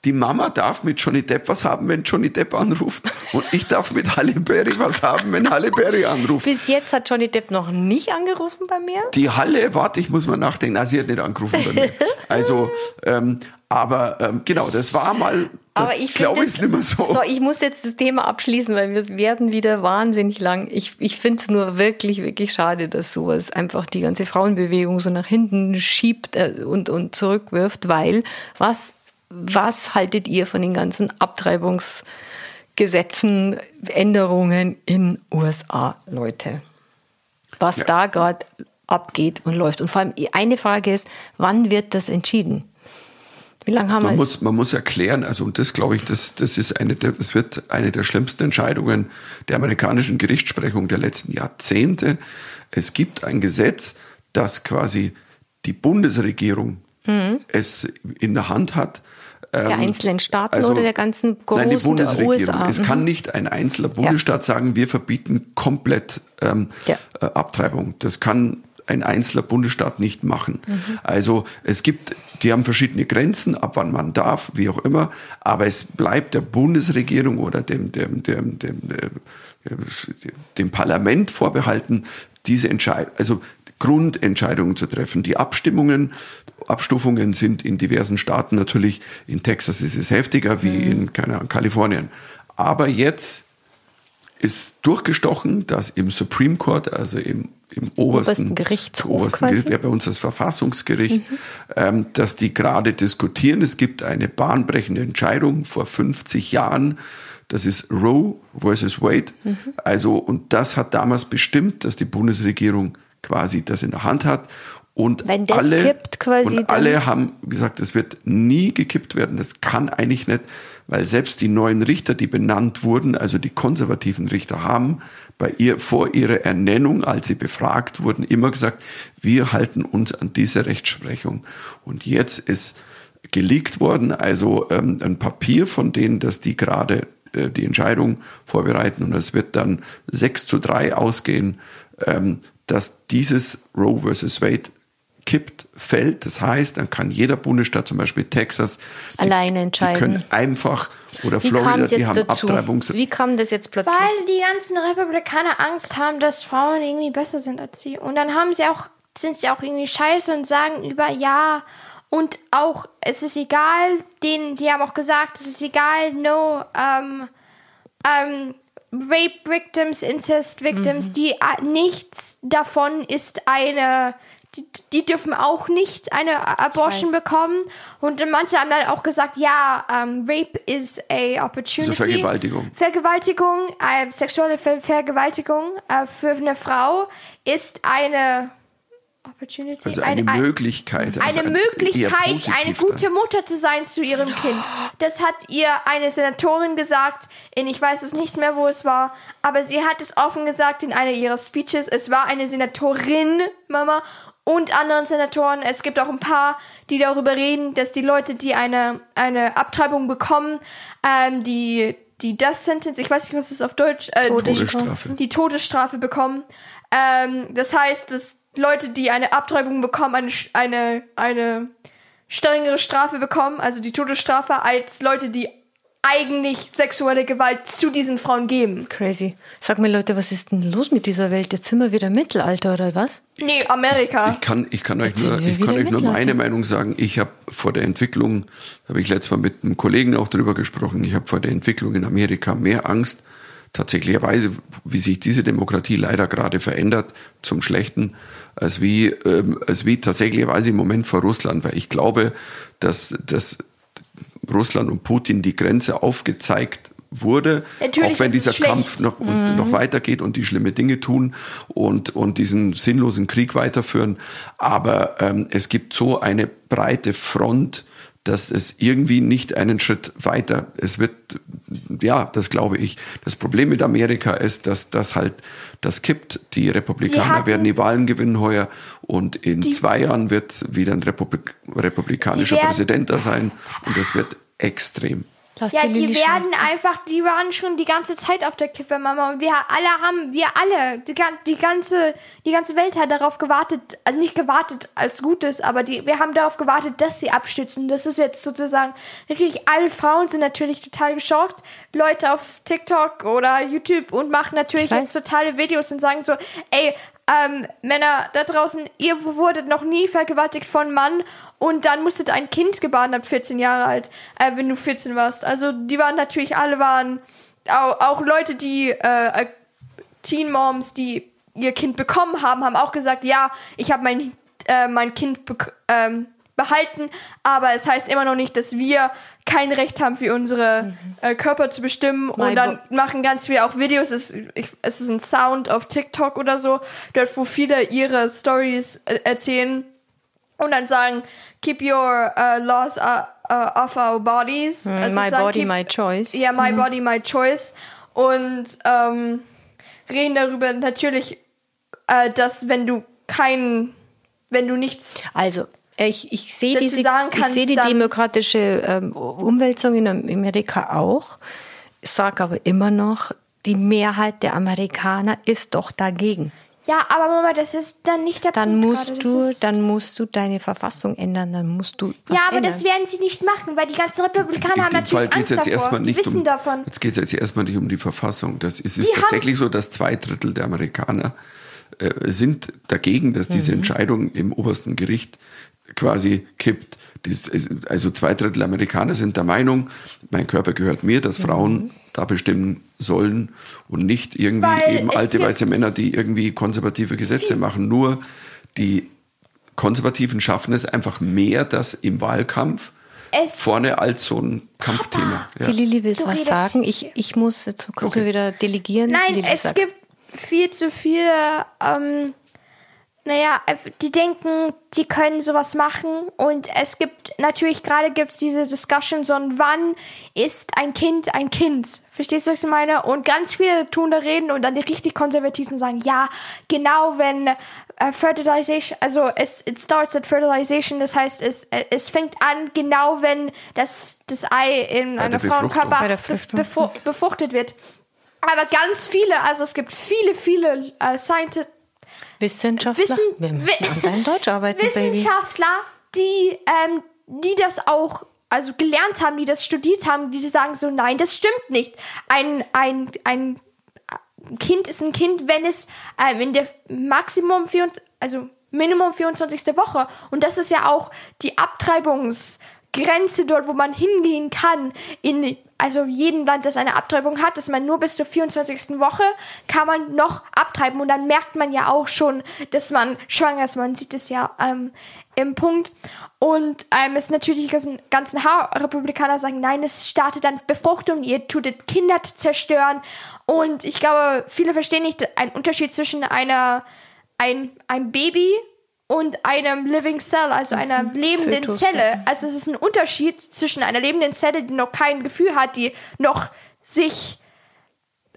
Speaker 1: die Mama darf mit Johnny Depp was haben, wenn Johnny Depp anruft. Und ich darf mit Halle Berry was haben, wenn Halle Berry anruft.
Speaker 3: Bis jetzt hat Johnny Depp noch nicht angerufen bei mir.
Speaker 1: Die Halle, warte, ich muss mal nachdenken. Na, sie hat nicht angerufen bei mir. [LAUGHS] Also, ähm, aber ähm, genau, das war mal, das
Speaker 3: Aber ich
Speaker 1: glaube ich nicht mehr so.
Speaker 3: So, ich muss jetzt das Thema abschließen, weil wir werden wieder wahnsinnig lang. Ich, ich finde es nur wirklich, wirklich schade, dass sowas einfach die ganze Frauenbewegung so nach hinten schiebt äh, und, und zurückwirft, weil was, was haltet ihr von den ganzen Abtreibungsgesetzen, Änderungen in USA, Leute? Was
Speaker 1: Ja.
Speaker 3: da gerade abgeht und läuft. Und vor allem eine Frage ist, wann wird das entschieden? Wie lange haben
Speaker 1: Man
Speaker 3: wir?
Speaker 1: muss, man muss erklären, also und das glaube ich, das, das ist eine der, das wird eine der schlimmsten Entscheidungen der amerikanischen Gerechtsprechung der letzten Jahrzehnte. Es gibt ein Gesetz, das quasi die Bundesregierung es in der Hand hat.
Speaker 3: Der
Speaker 1: ähm,
Speaker 3: einzelnen Staaten oder der ganzen
Speaker 1: Nein, die
Speaker 3: großen
Speaker 1: Bundesregierung.
Speaker 3: USA?
Speaker 1: Es
Speaker 3: Mhm.
Speaker 1: kann nicht ein einzelner Bundesstaat sagen, wir verbieten komplett ähm,
Speaker 3: Ja.
Speaker 1: äh, Abtreibung. Das kann ein einzelner Bundesstaat nicht machen.
Speaker 3: Mhm.
Speaker 1: Also es gibt, die haben verschiedene Grenzen, ab wann man darf, wie auch immer, aber es bleibt der Bundesregierung oder dem, dem, dem, dem, äh, dem Parlament vorbehalten, diese Entscheidung, also Grundentscheidungen zu treffen. Die Abstimmungen, Abstufungen sind in diversen Staaten natürlich, in Texas ist es heftiger wie in keine Ahnung, Kalifornien. Aber jetzt ist durchgestochen, dass im Supreme Court, also im, im obersten,
Speaker 3: Obersten Gerichtshof
Speaker 1: obersten
Speaker 3: quasi.
Speaker 1: Gericht, wäre bei uns das Verfassungsgericht, ähm, dass die gerade diskutieren. Es gibt eine bahnbrechende Entscheidung vor 50 Jahren, Das ist Roe versus Wade.
Speaker 3: Mhm.
Speaker 1: Also, und das hat damals bestimmt, dass die Bundesregierung quasi das in der Hand hat. Und
Speaker 3: Wenn das
Speaker 1: alle,
Speaker 3: kippt quasi,
Speaker 1: und alle haben gesagt, es wird nie gekippt werden. Das kann eigentlich nicht, weil selbst die neuen Richter, die benannt wurden, also die konservativen Richter, haben bei ihr vor ihrer Ernennung, als sie befragt wurden, immer gesagt, wir halten uns an diese Rechtsprechung. Und jetzt ist geleakt worden, also ähm, ein Papier von denen, dass die gerade äh, die Entscheidung vorbereiten und es wird dann 6 zu 3 ausgehen, ähm, dass dieses Roe versus Wade kippt, fällt. Das heißt, dann kann jeder Bundesstaat, zum Beispiel Texas, die-
Speaker 3: Alleine
Speaker 1: Die
Speaker 3: entscheiden.
Speaker 1: können einfach, oder
Speaker 3: Wie
Speaker 1: Florida, die haben
Speaker 3: dazu?
Speaker 1: Abtreibungs...
Speaker 3: Wie kam das jetzt plötzlich?
Speaker 2: Weil die ganzen Republikaner Angst haben, dass Frauen irgendwie besser sind als sie. Und dann haben sie auch, sind sie auch irgendwie scheiße und sagen über ja. Und auch, es ist egal, denen, die haben auch gesagt, es ist egal, no, ähm, ähm, Rape Victims, Incest Victims, die äh, nichts davon ist eine, die, die dürfen auch nicht eine Abortion bekommen. Und manche haben dann auch gesagt, ja, ähm, Rape is a opportunity.
Speaker 1: Also Vergewaltigung.
Speaker 2: Vergewaltigung, äh, sexuelle Ver Vergewaltigung äh, für eine Frau ist eine Opportunity.
Speaker 1: Also eine
Speaker 2: ein-
Speaker 1: Möglichkeit. also
Speaker 2: eine Möglichkeit, eine gute Mutter zu sein zu ihrem Kind. Das hat ihr eine Senatorin gesagt, in ich weiß es nicht mehr, wo es war, aber sie hat es offen gesagt in einer ihrer Speeches. Es war eine Senatorin, Mama, und anderen Senatoren. Es gibt auch ein paar, die darüber reden, dass die Leute, die eine, eine Abtreibung bekommen, ähm, die, die Death Sentence, ich weiß nicht, was das auf Deutsch, äh,
Speaker 1: Todesstrafe.
Speaker 2: die Todesstrafe bekommen. Ähm, das heißt, dass Leute, die eine Abtreibung bekommen, eine, eine, eine strengere Strafe bekommen, also die Todesstrafe, als Leute, die eigentlich sexuelle Gewalt zu diesen Frauen geben.
Speaker 3: Crazy. Sag mir Leute, was ist denn los mit dieser Welt? Jetzt sind wir wieder im Mittelalter oder was?
Speaker 2: Nee, Amerika.
Speaker 1: Ich kann, ich kann euch nur, ich kann euch nur meine Meinung sagen. Ich habe vor der Entwicklung, habe ich letztes Mal mit einem Kollegen auch drüber gesprochen, ich habe vor der Entwicklung in Amerika mehr Angst, tatsächlicherweise, wie sich diese Demokratie leider gerade verändert zum Schlechten, als wie, ähm, als wie tatsächlicherweise im Moment vor Russland, weil ich glaube, dass, dass Russland und Putin die Grenze aufgezeigt wurde,
Speaker 2: Natürlich
Speaker 1: auch wenn dieser. Kampf noch, und noch weitergeht und die schlimme Dinge tun und, und diesen sinnlosen Krieg weiterführen. Aber ähm, es gibt so eine breite Front, dass es irgendwie nicht einen Schritt weiter, es wird, ja, das glaube ich. Das Problem mit Amerika ist, dass das halt, das kippt. Die Republikaner
Speaker 2: hatten-
Speaker 1: werden die Wahlen gewinnen heuer und in zwei Jahren wird wieder ein Republik republikanischer
Speaker 2: Die werden-
Speaker 1: Präsident da sein und das wird extrem.
Speaker 3: Lass
Speaker 2: Ja,
Speaker 3: die
Speaker 2: die werden einfach, die waren schon die ganze Zeit auf der Kippe, Mama. Und wir alle haben, wir alle, die, die ganze, die ganze Welt hat darauf gewartet, also nicht gewartet als Gutes, aber die, wir haben darauf gewartet, dass sie abstützen. Das ist jetzt sozusagen, natürlich alle Frauen sind natürlich total geschockt. Leute auf TikTok oder YouTube und machen natürlich jetzt totale Videos und sagen so, ey, ähm, Männer da draußen, ihr wurdet noch nie vergewaltigt von Mann und dann musstet ein Kind gebaren ab 14 Jahre alt, äh, wenn du 14 warst. Also die waren natürlich alle waren auch, auch Leute, die äh, äh, Teen Moms, die ihr Kind bekommen haben, haben auch gesagt, ja, ich habe mein äh, mein Kind bek- ähm, behalten, aber es heißt immer noch nicht, dass wir kein Recht haben für unsere äh, Körper zu bestimmen
Speaker 3: Mhm. My
Speaker 2: und dann machen ganz viele auch Videos. Es, ich, es ist ein Sound auf TikTok oder so, dort wo viele ihre Stories äh, erzählen und dann sagen, keep your uh, laws uh, uh, off our bodies.
Speaker 3: Mm,
Speaker 2: Also
Speaker 3: my body,
Speaker 2: keep-
Speaker 3: my choice.
Speaker 2: Ja, my body, my choice. Und ähm, reden darüber natürlich, äh, dass wenn du kein, wenn du nichts
Speaker 3: Also, ich, ich sehe diese,
Speaker 2: sagen
Speaker 3: ich
Speaker 2: kannst,
Speaker 3: sehe die demokratische ähm, Umwälzung in Amerika auch. Ich sage aber immer noch, die Mehrheit der Amerikaner ist doch dagegen.
Speaker 2: Ja, aber Mama, das ist dann nicht der
Speaker 3: Dann
Speaker 2: Punkt
Speaker 3: musst
Speaker 2: gerade.
Speaker 3: Du, dann musst du deine Verfassung ändern, dann musst du was
Speaker 2: Ja, aber
Speaker 3: ändern.
Speaker 2: das werden sie nicht machen, weil die ganzen Republikaner
Speaker 1: In
Speaker 2: haben
Speaker 1: Fall
Speaker 2: natürlich
Speaker 1: geht es
Speaker 2: Angst
Speaker 1: jetzt
Speaker 2: davor.
Speaker 1: erstmal
Speaker 2: die
Speaker 1: nicht
Speaker 2: wissen
Speaker 1: um,
Speaker 2: davon.
Speaker 1: Jetzt geht es jetzt erstmal nicht um die Verfassung. Das ist, es ist
Speaker 2: Die
Speaker 1: tatsächlich so, dass zwei Drittel der Amerikaner äh, sind dagegen, dass diese
Speaker 2: Mhm.
Speaker 1: Entscheidung im obersten Gericht quasi kippt. Also zwei Drittel Amerikaner sind der Meinung, mein Körper gehört mir, dass Frauen
Speaker 2: Mhm.
Speaker 1: da bestimmen sollen und nicht irgendwie
Speaker 2: Weil
Speaker 1: eben alte weiße Männer, die irgendwie konservative Gesetze machen. Nur die Konservativen schaffen es einfach mehr, dass im Wahlkampf
Speaker 2: Es-
Speaker 1: vorne als so ein Kampfthema. Ja.
Speaker 3: Die Lilly will was sagen.
Speaker 2: viel
Speaker 3: Ich, ich muss jetzt so kurz
Speaker 1: Okay.
Speaker 3: mal wieder delegieren.
Speaker 2: Nein,
Speaker 3: Lilly
Speaker 2: es
Speaker 3: sagt.
Speaker 2: gibt viel zu viele, ähm, naja, die denken, die können sowas machen. Und es gibt, natürlich gerade gibt es diese Discussion, so ein wann ist ein Kind ein Kind? Verstehst du, was ich meine? Und ganz viele tun da reden und dann die richtig Konservativen sagen, ja, genau wenn äh, Fertilization, also es it starts at Fertilization, das heißt, es, äh, es fängt an, genau wenn das, das Ei in einer. Frauenkörper befruchtet wird. Aber ganz viele, also es gibt viele, viele äh, Scientists,
Speaker 3: Wissenschaftler.
Speaker 2: Wissen-
Speaker 3: Wir müssen
Speaker 2: Wi-
Speaker 3: an deinem Deutsch arbeiten, Baby.
Speaker 2: Wissenschaftler, die, ähm, die das auch also gelernt haben, die das studiert haben, die sagen so, nein, das stimmt nicht. Ein, ein, ein Kind ist ein Kind, wenn es ähm, in der Maximum 24, also Minimum 24. Woche und das ist ja auch die Abtreibungsgrenze dort, wo man hingehen kann in also jedem Land, das eine Abtreibung hat, dass man nur bis zur 24. Woche kann man noch abtreiben und dann merkt man ja auch schon, dass man schwanger ist. Man sieht es ja ähm, im Punkt. Und ähm, es natürlich die ganzen, Republikaner sagen, nein, es startet dann Befruchtung, ihr tutet Kinder zerstören. Und ich glaube, viele verstehen nicht einen Unterschied zwischen einer, ein, ein Baby und einem Living Cell, also einer lebenden
Speaker 3: Fötus,
Speaker 2: Zelle. Also es ist ein Unterschied zwischen einer lebenden Zelle, die noch kein Gefühl hat, die noch sich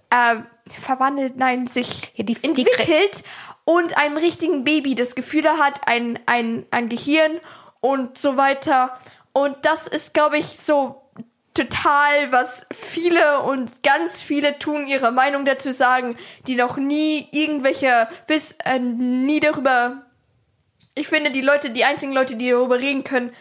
Speaker 2: äh, verwandelt, nein, sich
Speaker 3: Ja, die- die
Speaker 2: entwickelt und einem richtigen Baby, das Gefühle hat, ein, ein, ein Gehirn und so weiter. Und das ist, glaube ich, so total, was viele und ganz viele tun, ihre Meinung dazu sagen, die noch nie irgendwelche, bis, äh, nie darüber ich finde, die Leute, die einzigen Leute, die darüber reden können,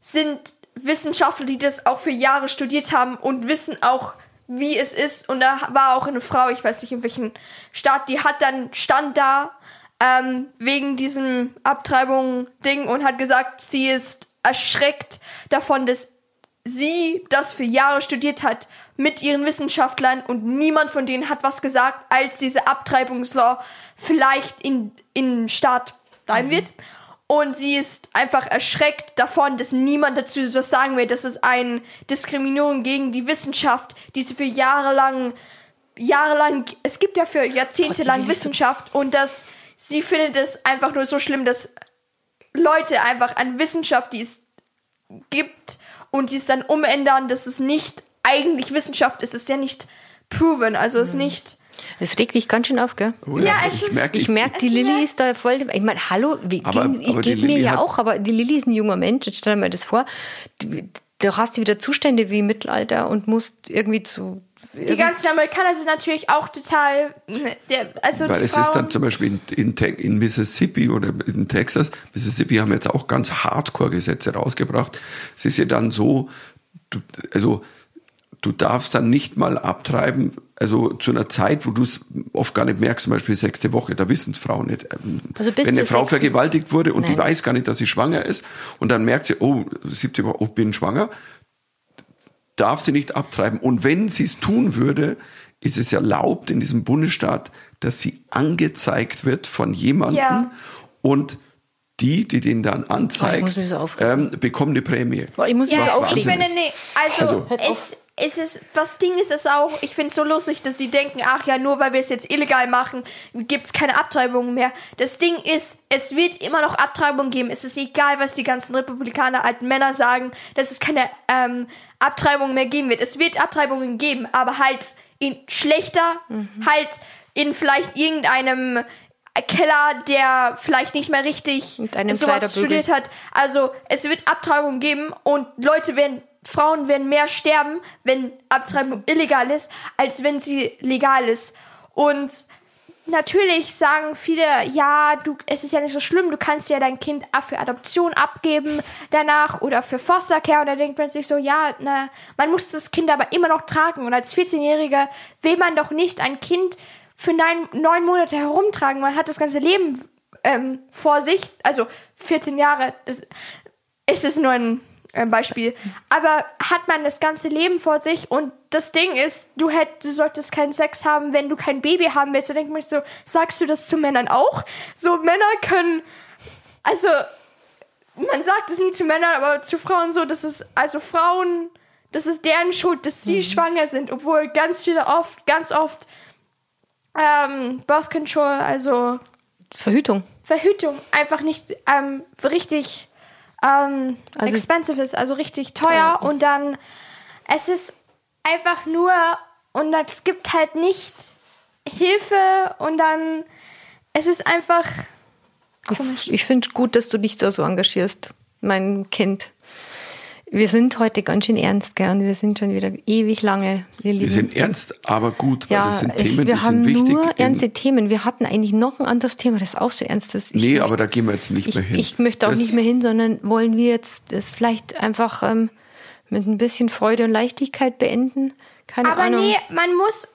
Speaker 2: sind Wissenschaftler, die das auch für Jahre studiert haben und wissen auch, wie es ist. Und da war auch eine Frau, ich weiß nicht in welchem Staat, die hat dann stand da ähm, wegen diesem Abtreibung-Ding und hat gesagt, sie ist erschreckt davon, dass sie das für Jahre studiert hat mit ihren Wissenschaftlern und niemand von denen hat was gesagt, als diese Abtreibungslaw vielleicht in, in Staat bleiben wird. Und sie ist einfach erschreckt davon, dass niemand dazu was sagen will. Das ist eine Diskriminierung gegen die Wissenschaft, die sie für jahrelang, jahrelang, es gibt ja für Jahrzehnte lang Wissenschaft und dass sie findet es einfach nur so schlimm, dass Leute einfach an Wissenschaft, die es gibt und die es dann umändern, dass es nicht eigentlich Wissenschaft ist, es ist ja nicht proven, also es ist nicht.
Speaker 3: Es regt dich ganz schön auf, gell?
Speaker 1: Oh
Speaker 2: Ja, es
Speaker 1: ich
Speaker 2: ist-
Speaker 1: merke,
Speaker 3: Ich merke, die Lilly ist da voll. Ich meine, hallo, wie,
Speaker 1: Aber-
Speaker 3: ging,
Speaker 1: aber
Speaker 3: geht mir ja auch, aber die Lilly ist ein junger Mensch. Jetzt stell dir mal das vor. Du, du hast wieder Zustände wie im Mittelalter und musst irgendwie zu.
Speaker 2: Die ganzen Amerikaner sind natürlich auch total. Der, also
Speaker 1: Weil
Speaker 2: die
Speaker 1: es
Speaker 2: Frauen,
Speaker 1: ist dann zum Beispiel in, in, in Mississippi oder in Texas, Mississippi haben jetzt auch ganz Hardcore-Gesetze rausgebracht. Es ist ja dann so, du, also du darfst dann nicht mal abtreiben, also zu einer Zeit, wo du es oft gar nicht merkst, zum Beispiel sechste Woche, da wissen es Frauen nicht. Ähm,
Speaker 3: Also bis
Speaker 1: Wenn eine Frau
Speaker 3: sechsten-
Speaker 1: vergewaltigt wurde und die
Speaker 3: Nein.
Speaker 1: weiß gar nicht, dass sie schwanger ist und dann merkt sie, oh, siebte Woche, oh, bin schwanger, darf sie nicht abtreiben. Und wenn sie es tun würde, ist es erlaubt in diesem Bundesstaat, dass sie angezeigt wird von jemandem
Speaker 2: Ja.
Speaker 1: und die, die den dann
Speaker 3: Oh,
Speaker 1: anzeigt,
Speaker 3: ich muss mich so
Speaker 1: ähm, bekommen eine Prämie.
Speaker 3: Boah, ich muss mich
Speaker 2: Ja,
Speaker 3: so
Speaker 1: Was
Speaker 2: ich
Speaker 3: aufregen.
Speaker 1: Wahnsinn
Speaker 2: finde, nee, also,
Speaker 1: Also-
Speaker 2: es, es ist, was Ding ist es auch, ich finde es so lustig, dass sie denken, ach ja, nur weil wir es jetzt illegal machen, gibt es keine Abtreibungen mehr. Das Ding ist, es wird immer noch Abtreibungen geben. Es ist egal, was die ganzen Republikaner, alten Männer sagen, dass es keine ähm, Abtreibungen mehr geben wird. Es wird Abtreibungen geben, aber halt in schlechter,
Speaker 3: Mhm.
Speaker 2: halt in vielleicht irgendeinem Keller, der vielleicht nicht mehr richtig sowas studiert hat. Also es wird Abtreibung geben und Leute werden, Frauen werden mehr sterben, wenn Abtreibung illegal ist, als wenn sie legal ist. Und natürlich sagen viele, ja, du, es ist ja nicht so schlimm, du kannst ja dein Kind für Adoption abgeben danach oder für Fostercare. Und da denkt man sich so, ja, na, man muss das Kind aber immer noch tragen. Und als 14-Jähriger will man doch nicht ein Kind für neun, neun Monate herumtragen. Man hat das ganze Leben ähm, vor sich. Also 14 Jahre, das, es ist nur ein Beispiel. Aber hat man das ganze Leben vor sich und das Ding ist, du, hätt, du solltest keinen Sex haben, wenn du kein Baby haben willst. Da denkt man sich so, sagst du das zu Männern auch? So, Männer können, also, man sagt es nie zu Männern, aber zu Frauen so, dass es, also Frauen, das ist deren Schuld, dass sie schwanger sind, obwohl ganz viele oft, ganz oft ähm, Birth Control, also
Speaker 3: Verhütung.
Speaker 2: Verhütung einfach nicht ähm, richtig ähm,
Speaker 3: Also-
Speaker 2: expensive ist, also richtig teuer und dann es ist einfach nur und es gibt halt nicht Hilfe und dann es ist einfach komisch.
Speaker 3: Ich, ich finde gut, dass du dich da so engagierst, mein Kind. Wir sind heute ganz schön ernst, gern. Wir sind schon wieder ewig lange. Wir,
Speaker 1: Wir sind ernst, aber gut, weil
Speaker 3: ja,
Speaker 1: das sind Themen,
Speaker 3: wir
Speaker 1: die
Speaker 3: haben
Speaker 1: sind wichtig.
Speaker 3: nur
Speaker 1: in-
Speaker 3: ernste Themen. Wir hatten eigentlich noch ein anderes Thema, das auch so ernst ist. Ich
Speaker 1: nee,
Speaker 3: möchte-
Speaker 1: aber da gehen wir jetzt nicht
Speaker 3: ich,
Speaker 1: mehr hin.
Speaker 3: Ich möchte auch
Speaker 1: Das-
Speaker 3: nicht mehr hin, sondern wollen wir jetzt das vielleicht einfach ähm, mit ein bisschen Freude und Leichtigkeit beenden? Keine
Speaker 2: Aber
Speaker 3: Ahnung.
Speaker 2: nee, man muss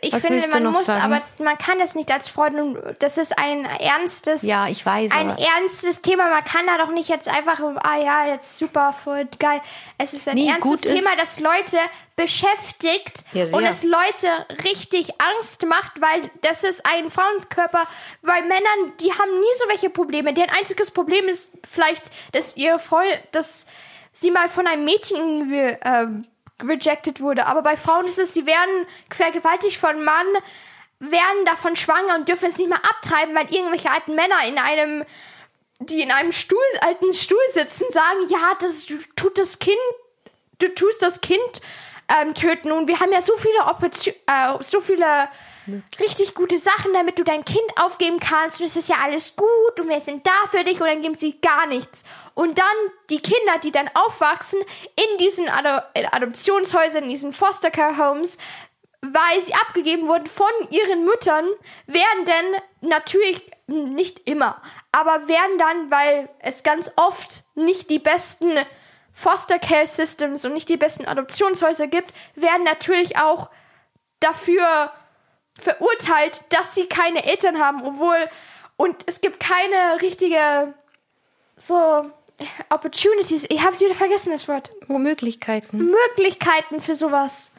Speaker 2: ich
Speaker 3: Was
Speaker 2: finde, man muss,
Speaker 3: sagen?
Speaker 2: aber man kann das nicht als Freund und das ist ein ernstes,
Speaker 3: Ja, ich weiß,
Speaker 2: ein ernstes Thema. Man kann da doch nicht jetzt einfach, ah ja, jetzt super, voll geil. Es ist ein
Speaker 3: Nee,
Speaker 2: ernstes Thema, das Leute beschäftigt
Speaker 3: Ja,
Speaker 2: und es Leute richtig Angst macht, weil das ist ein Frauenkörper. Bei Männern, die haben nie so welche Probleme. Deren einziges Problem ist vielleicht, dass ihre Freund, dass sie mal von einem Mädchen irgendwie, ähm, rejected wurde. Aber bei Frauen ist es, sie werden vergewaltigt von Mann, werden davon schwanger und dürfen es nicht mehr abtreiben, weil irgendwelche alten Männer in einem, die in einem Stuhl, alten Stuhl sitzen, sagen, ja, das tut das Kind, du tust das Kind ähm, töten. Und wir haben ja so viele Opportun äh, so viele richtig gute Sachen, damit du dein Kind aufgeben kannst und es ist ja alles gut und wir sind da für dich und dann geben sie gar nichts. Und dann die Kinder, die dann aufwachsen in diesen Ado äh, Adoptionshäusern, in diesen Foster Care Homes, weil sie abgegeben wurden von ihren Müttern, werden dann natürlich nicht immer, aber werden dann, weil es ganz oft nicht die besten Foster Care Systems und nicht die besten Adoptionshäuser gibt, werden natürlich auch dafür verurteilt, dass sie keine Eltern haben, obwohl und es gibt keine richtige so Opportunities. Ich habe es wieder vergessen das Wort.
Speaker 3: Möglichkeiten.
Speaker 2: Möglichkeiten für sowas.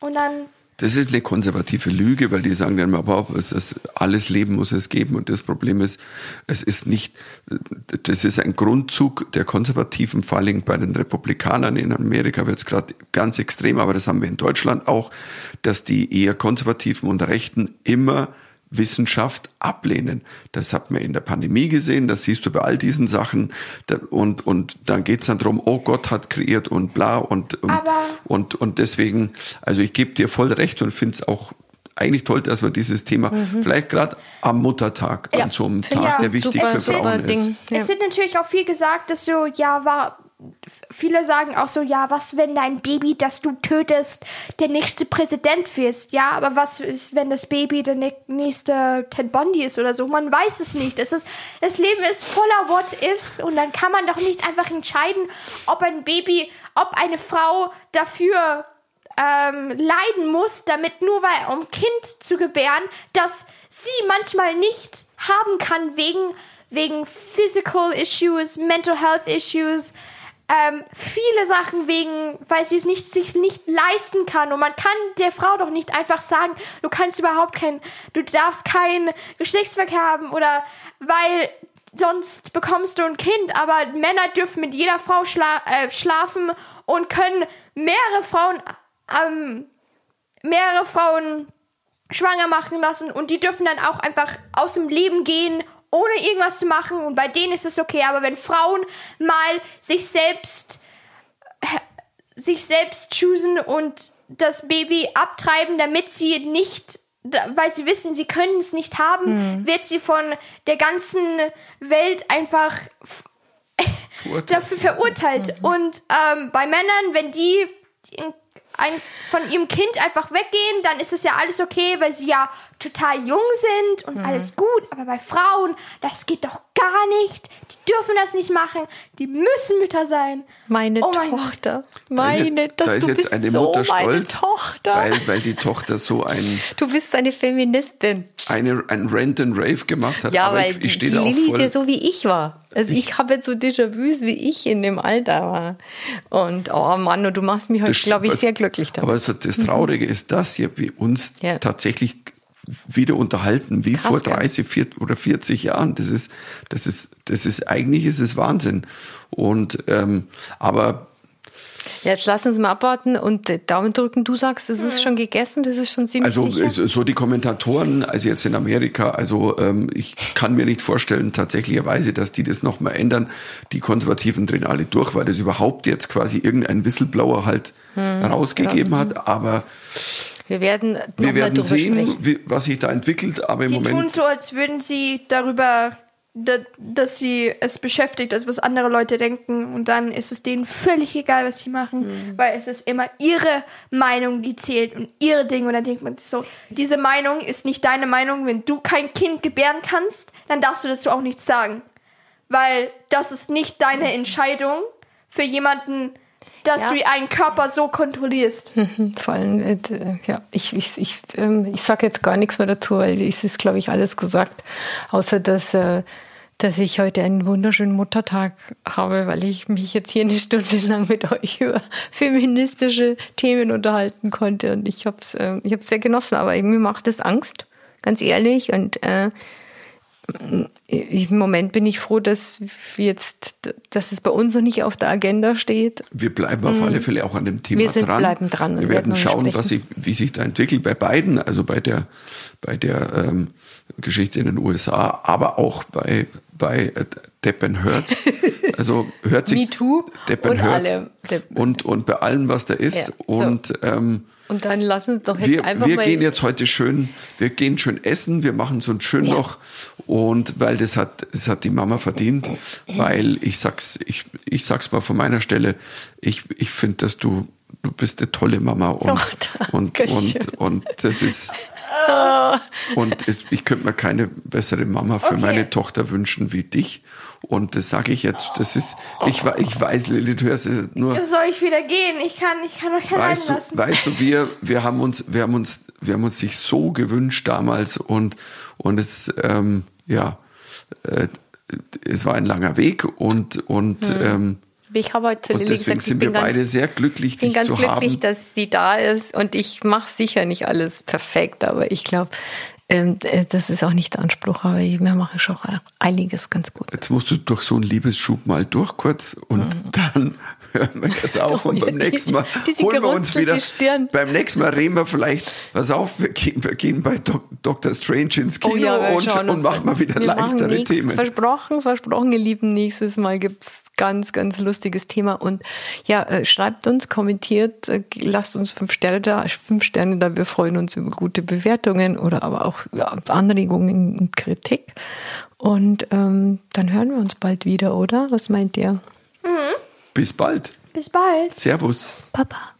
Speaker 2: Und dann
Speaker 1: Das ist eine konservative Lüge, weil die sagen dann immer, boah, alles Leben muss es geben. Und das Problem ist, es ist nicht, das ist ein Grundzug der Konservativen, vor allem bei den Republikanern. In Amerika wird es gerade ganz extrem, aber das haben wir in Deutschland auch, dass die eher Konservativen und Rechten immer Wissenschaft ablehnen. Das hat man in der Pandemie gesehen, das siehst du bei all diesen Sachen. Und, und dann geht's dann drum, oh Gott hat kreiert und bla und, und,
Speaker 2: Aber-
Speaker 1: und, und deswegen, also ich gebe dir voll recht und finde es auch eigentlich toll, dass wir dieses Thema vielleicht gerade am Muttertag, an so einem Tag,
Speaker 2: ich
Speaker 1: der wichtig
Speaker 2: super,
Speaker 1: für
Speaker 2: super
Speaker 1: Frauen
Speaker 3: Ding.
Speaker 1: ist.
Speaker 3: Ja.
Speaker 2: Es wird natürlich auch viel gesagt, dass so, ja, war. Viele sagen auch so, ja, was, wenn dein Baby, das du tötest, der nächste Präsident wirst? Ja, aber was ist, wenn das Baby der nä- nächste Ted Bundy ist oder so? Man weiß es nicht. Es ist, das Leben ist voller What-Ifs und dann kann man doch nicht einfach entscheiden, ob ein Baby, ob eine Frau dafür ähm, leiden muss, damit nur weil um Kind zu gebären, das sie manchmal nicht haben kann wegen wegen physical issues, mental health issues, ähm, viele Sachen wegen, weil sie es nicht sich nicht leisten kann. Und man kann der Frau doch nicht einfach sagen, du kannst überhaupt kein, du darfst keinen Geschlechtsverkehr haben oder weil sonst bekommst du ein Kind, aber Männer dürfen mit jeder Frau schla äh, schlafen und können mehrere Frauen ähm, mehrere Frauen schwanger machen lassen. Und die dürfen dann auch einfach aus dem Leben gehen, ohne irgendwas zu machen und bei denen ist es okay, aber wenn Frauen mal sich selbst sich selbst choosen und das Baby abtreiben, damit sie nicht weil sie wissen, sie können es nicht haben, wird sie von der ganzen Welt einfach
Speaker 1: Verurteilt.
Speaker 2: dafür verurteilt. Und ähm, bei Männern, wenn die in- ein, von ihrem Kind einfach weggehen, dann ist es ja alles okay, weil sie ja total jung sind und alles gut. Aber bei Frauen, das geht doch gar nicht. Die dürfen das nicht machen. Die müssen Mütter sein.
Speaker 3: Meine
Speaker 2: Oh mein
Speaker 3: Tochter.
Speaker 1: Da ist
Speaker 3: Meine,
Speaker 1: jetzt,
Speaker 3: dass
Speaker 1: da ist
Speaker 3: du
Speaker 1: jetzt
Speaker 3: bist
Speaker 1: eine
Speaker 3: so
Speaker 1: Mutter
Speaker 3: meine
Speaker 1: stolz,
Speaker 3: Tochter.
Speaker 1: Weil, weil die Tochter so ein,
Speaker 3: du bist eine Feministin.
Speaker 1: eine, ein Rant and Rave gemacht hat.
Speaker 3: Ja,
Speaker 1: aber
Speaker 3: weil
Speaker 1: ich, ich
Speaker 3: die
Speaker 1: stehe da auch
Speaker 3: Lilly ist
Speaker 1: voll.
Speaker 3: ja so, wie ich war. Also ich, habe jetzt so Déjà-vus, wie ich in dem Alter war. Und oh Mann, und du machst mich heute,
Speaker 1: Das-
Speaker 3: glaube ich, sehr glücklich damit.
Speaker 1: Aber so das Traurige ist, dass hier wir uns
Speaker 3: Ja.
Speaker 1: tatsächlich wieder unterhalten wie
Speaker 3: Krass,
Speaker 1: vor
Speaker 3: gell?
Speaker 1: 30 40 oder 40 Jahren. Das ist, das ist, das ist eigentlich ist es Wahnsinn. Und ähm, aber
Speaker 3: Ja, jetzt lass uns mal abwarten und Daumen drücken. Du sagst, das ist schon gegessen, das ist schon ziemlich
Speaker 1: Also
Speaker 3: sicher.
Speaker 1: so so die Kommentatoren, also jetzt in Amerika, also ähm, ich kann mir nicht vorstellen tatsächlicherweise, dass die das nochmal ändern. Die Konservativen drehen alle durch, weil das überhaupt jetzt quasi irgendein Whistleblower halt
Speaker 3: Hm,
Speaker 1: rausgegeben hat. Aber
Speaker 3: Wir werden noch
Speaker 1: wir
Speaker 3: mal
Speaker 1: werden sehen,
Speaker 3: sprechen.
Speaker 1: wie, was sich da entwickelt. Aber im
Speaker 2: Die tun
Speaker 1: Moment
Speaker 2: so, als würden sie darüber, da, dass sie es beschäftigt, als was andere Leute denken. Und dann ist es denen völlig egal, was sie machen,
Speaker 1: Mhm.
Speaker 2: weil es ist immer ihre Meinung, die zählt und ihre Dinge. Und dann denkt man so, diese Meinung ist nicht deine Meinung. Wenn du kein Kind gebären kannst, dann darfst du dazu auch nichts sagen. Weil das ist nicht deine Entscheidung für jemanden, dass
Speaker 3: Ja.
Speaker 2: du einen Körper so kontrollierst. [LAUGHS]
Speaker 3: Vor allem, äh, ja, ich, ich, ich, ähm, ich sage jetzt gar nichts mehr dazu, weil es ist, glaube ich, alles gesagt. Außer, dass, äh, dass ich heute einen wunderschönen Muttertag habe, weil ich mich jetzt hier eine Stunde [LAUGHS] lang mit euch über feministische Themen unterhalten konnte. Und ich habe es äh, ich hab's sehr genossen, aber mir macht es Angst, ganz ehrlich. Und äh, im Moment bin ich froh, dass jetzt, dass es bei uns noch nicht auf der Agenda steht.
Speaker 1: wir bleiben auf alle Fälle auch an dem Thema.
Speaker 3: Wir sind-
Speaker 1: dran.
Speaker 3: bleiben dran
Speaker 1: Wir
Speaker 3: werden
Speaker 1: werden schauen, was sich, wie sich da entwickelt bei beiden, also bei der, bei der ähm, Geschichte in den USA, aber auch bei, bei äh, Depp and Hurt. [LAUGHS] Also hört sich
Speaker 3: Me Too
Speaker 1: Depp and
Speaker 3: und
Speaker 1: Hurt
Speaker 3: alle Depp-
Speaker 1: und, und bei allem, was da ist.
Speaker 3: Ja, so.
Speaker 1: Und ähm,
Speaker 3: Und dann lass uns doch jetzt
Speaker 1: wir,
Speaker 3: einfach
Speaker 1: wir
Speaker 3: mal.
Speaker 1: gehen jetzt heute schön, wir gehen schön essen, wir machen so ein schön
Speaker 3: Ja.
Speaker 1: noch und weil das hat, das hat die Mama verdient, weil ich sag's, ich, ich sag's mal von meiner Stelle, ich, ich finde, dass du, du bist eine tolle Mama und,
Speaker 3: Oh,
Speaker 1: und, und, und das ist, und es, ich könnte mir keine bessere Mama für
Speaker 2: Okay.
Speaker 1: meine Tochter wünschen wie dich. Und das sage ich jetzt, das ist, ich, ich weiß, Lilly, du hörst es nur,
Speaker 2: Soll ich wieder gehen? Ich kann, ich kann euch allein
Speaker 1: weißt du,
Speaker 2: lassen.
Speaker 1: weißt du, wir, wir haben uns, wir haben uns, wir haben uns sich so gewünscht damals und, und es, ähm, ja, äh, es war ein langer Weg und, und, ähm,
Speaker 3: ich habe heute
Speaker 1: und
Speaker 3: Lilly
Speaker 1: deswegen
Speaker 3: gesagt,
Speaker 1: sind
Speaker 3: ich
Speaker 1: wir
Speaker 3: bin
Speaker 1: beide
Speaker 3: ganz,
Speaker 1: sehr glücklich,
Speaker 3: bin
Speaker 1: dich
Speaker 3: ganz
Speaker 1: zu
Speaker 3: glücklich,
Speaker 1: haben.
Speaker 3: dass sie da ist und ich mache sicher nicht alles perfekt, aber ich glaube, das ist auch nicht der Anspruch, aber ich mir mache schon auch einiges ganz gut.
Speaker 1: Jetzt musst du durch so einen Liebesschub mal durch kurz und dann hören wir jetzt [LAUGHS] auf und
Speaker 3: Oh ja,
Speaker 1: beim nächsten Mal holen wir uns wieder. Beim nächsten Mal reden wir vielleicht, pass auf, wir gehen, wir gehen bei Dok Dr. Strange ins Kino
Speaker 3: Oh wir
Speaker 1: und, und machen mal wieder
Speaker 3: wir
Speaker 1: leichtere
Speaker 3: nächst-
Speaker 1: Themen.
Speaker 3: Versprochen, versprochen, ihr Lieben. Nächstes Mal gibt's ganz, ganz lustiges Thema. Und ja, äh, schreibt uns, kommentiert, äh, lasst uns fünf Sterne da, fünf Sterne da. Wir freuen uns über gute Bewertungen oder aber auch ja, Anregungen und Kritik. Und ähm, dann hören wir uns bald wieder, oder? Was meint ihr?
Speaker 1: Bis bald.
Speaker 2: Bis bald.
Speaker 1: Servus.
Speaker 3: Papa.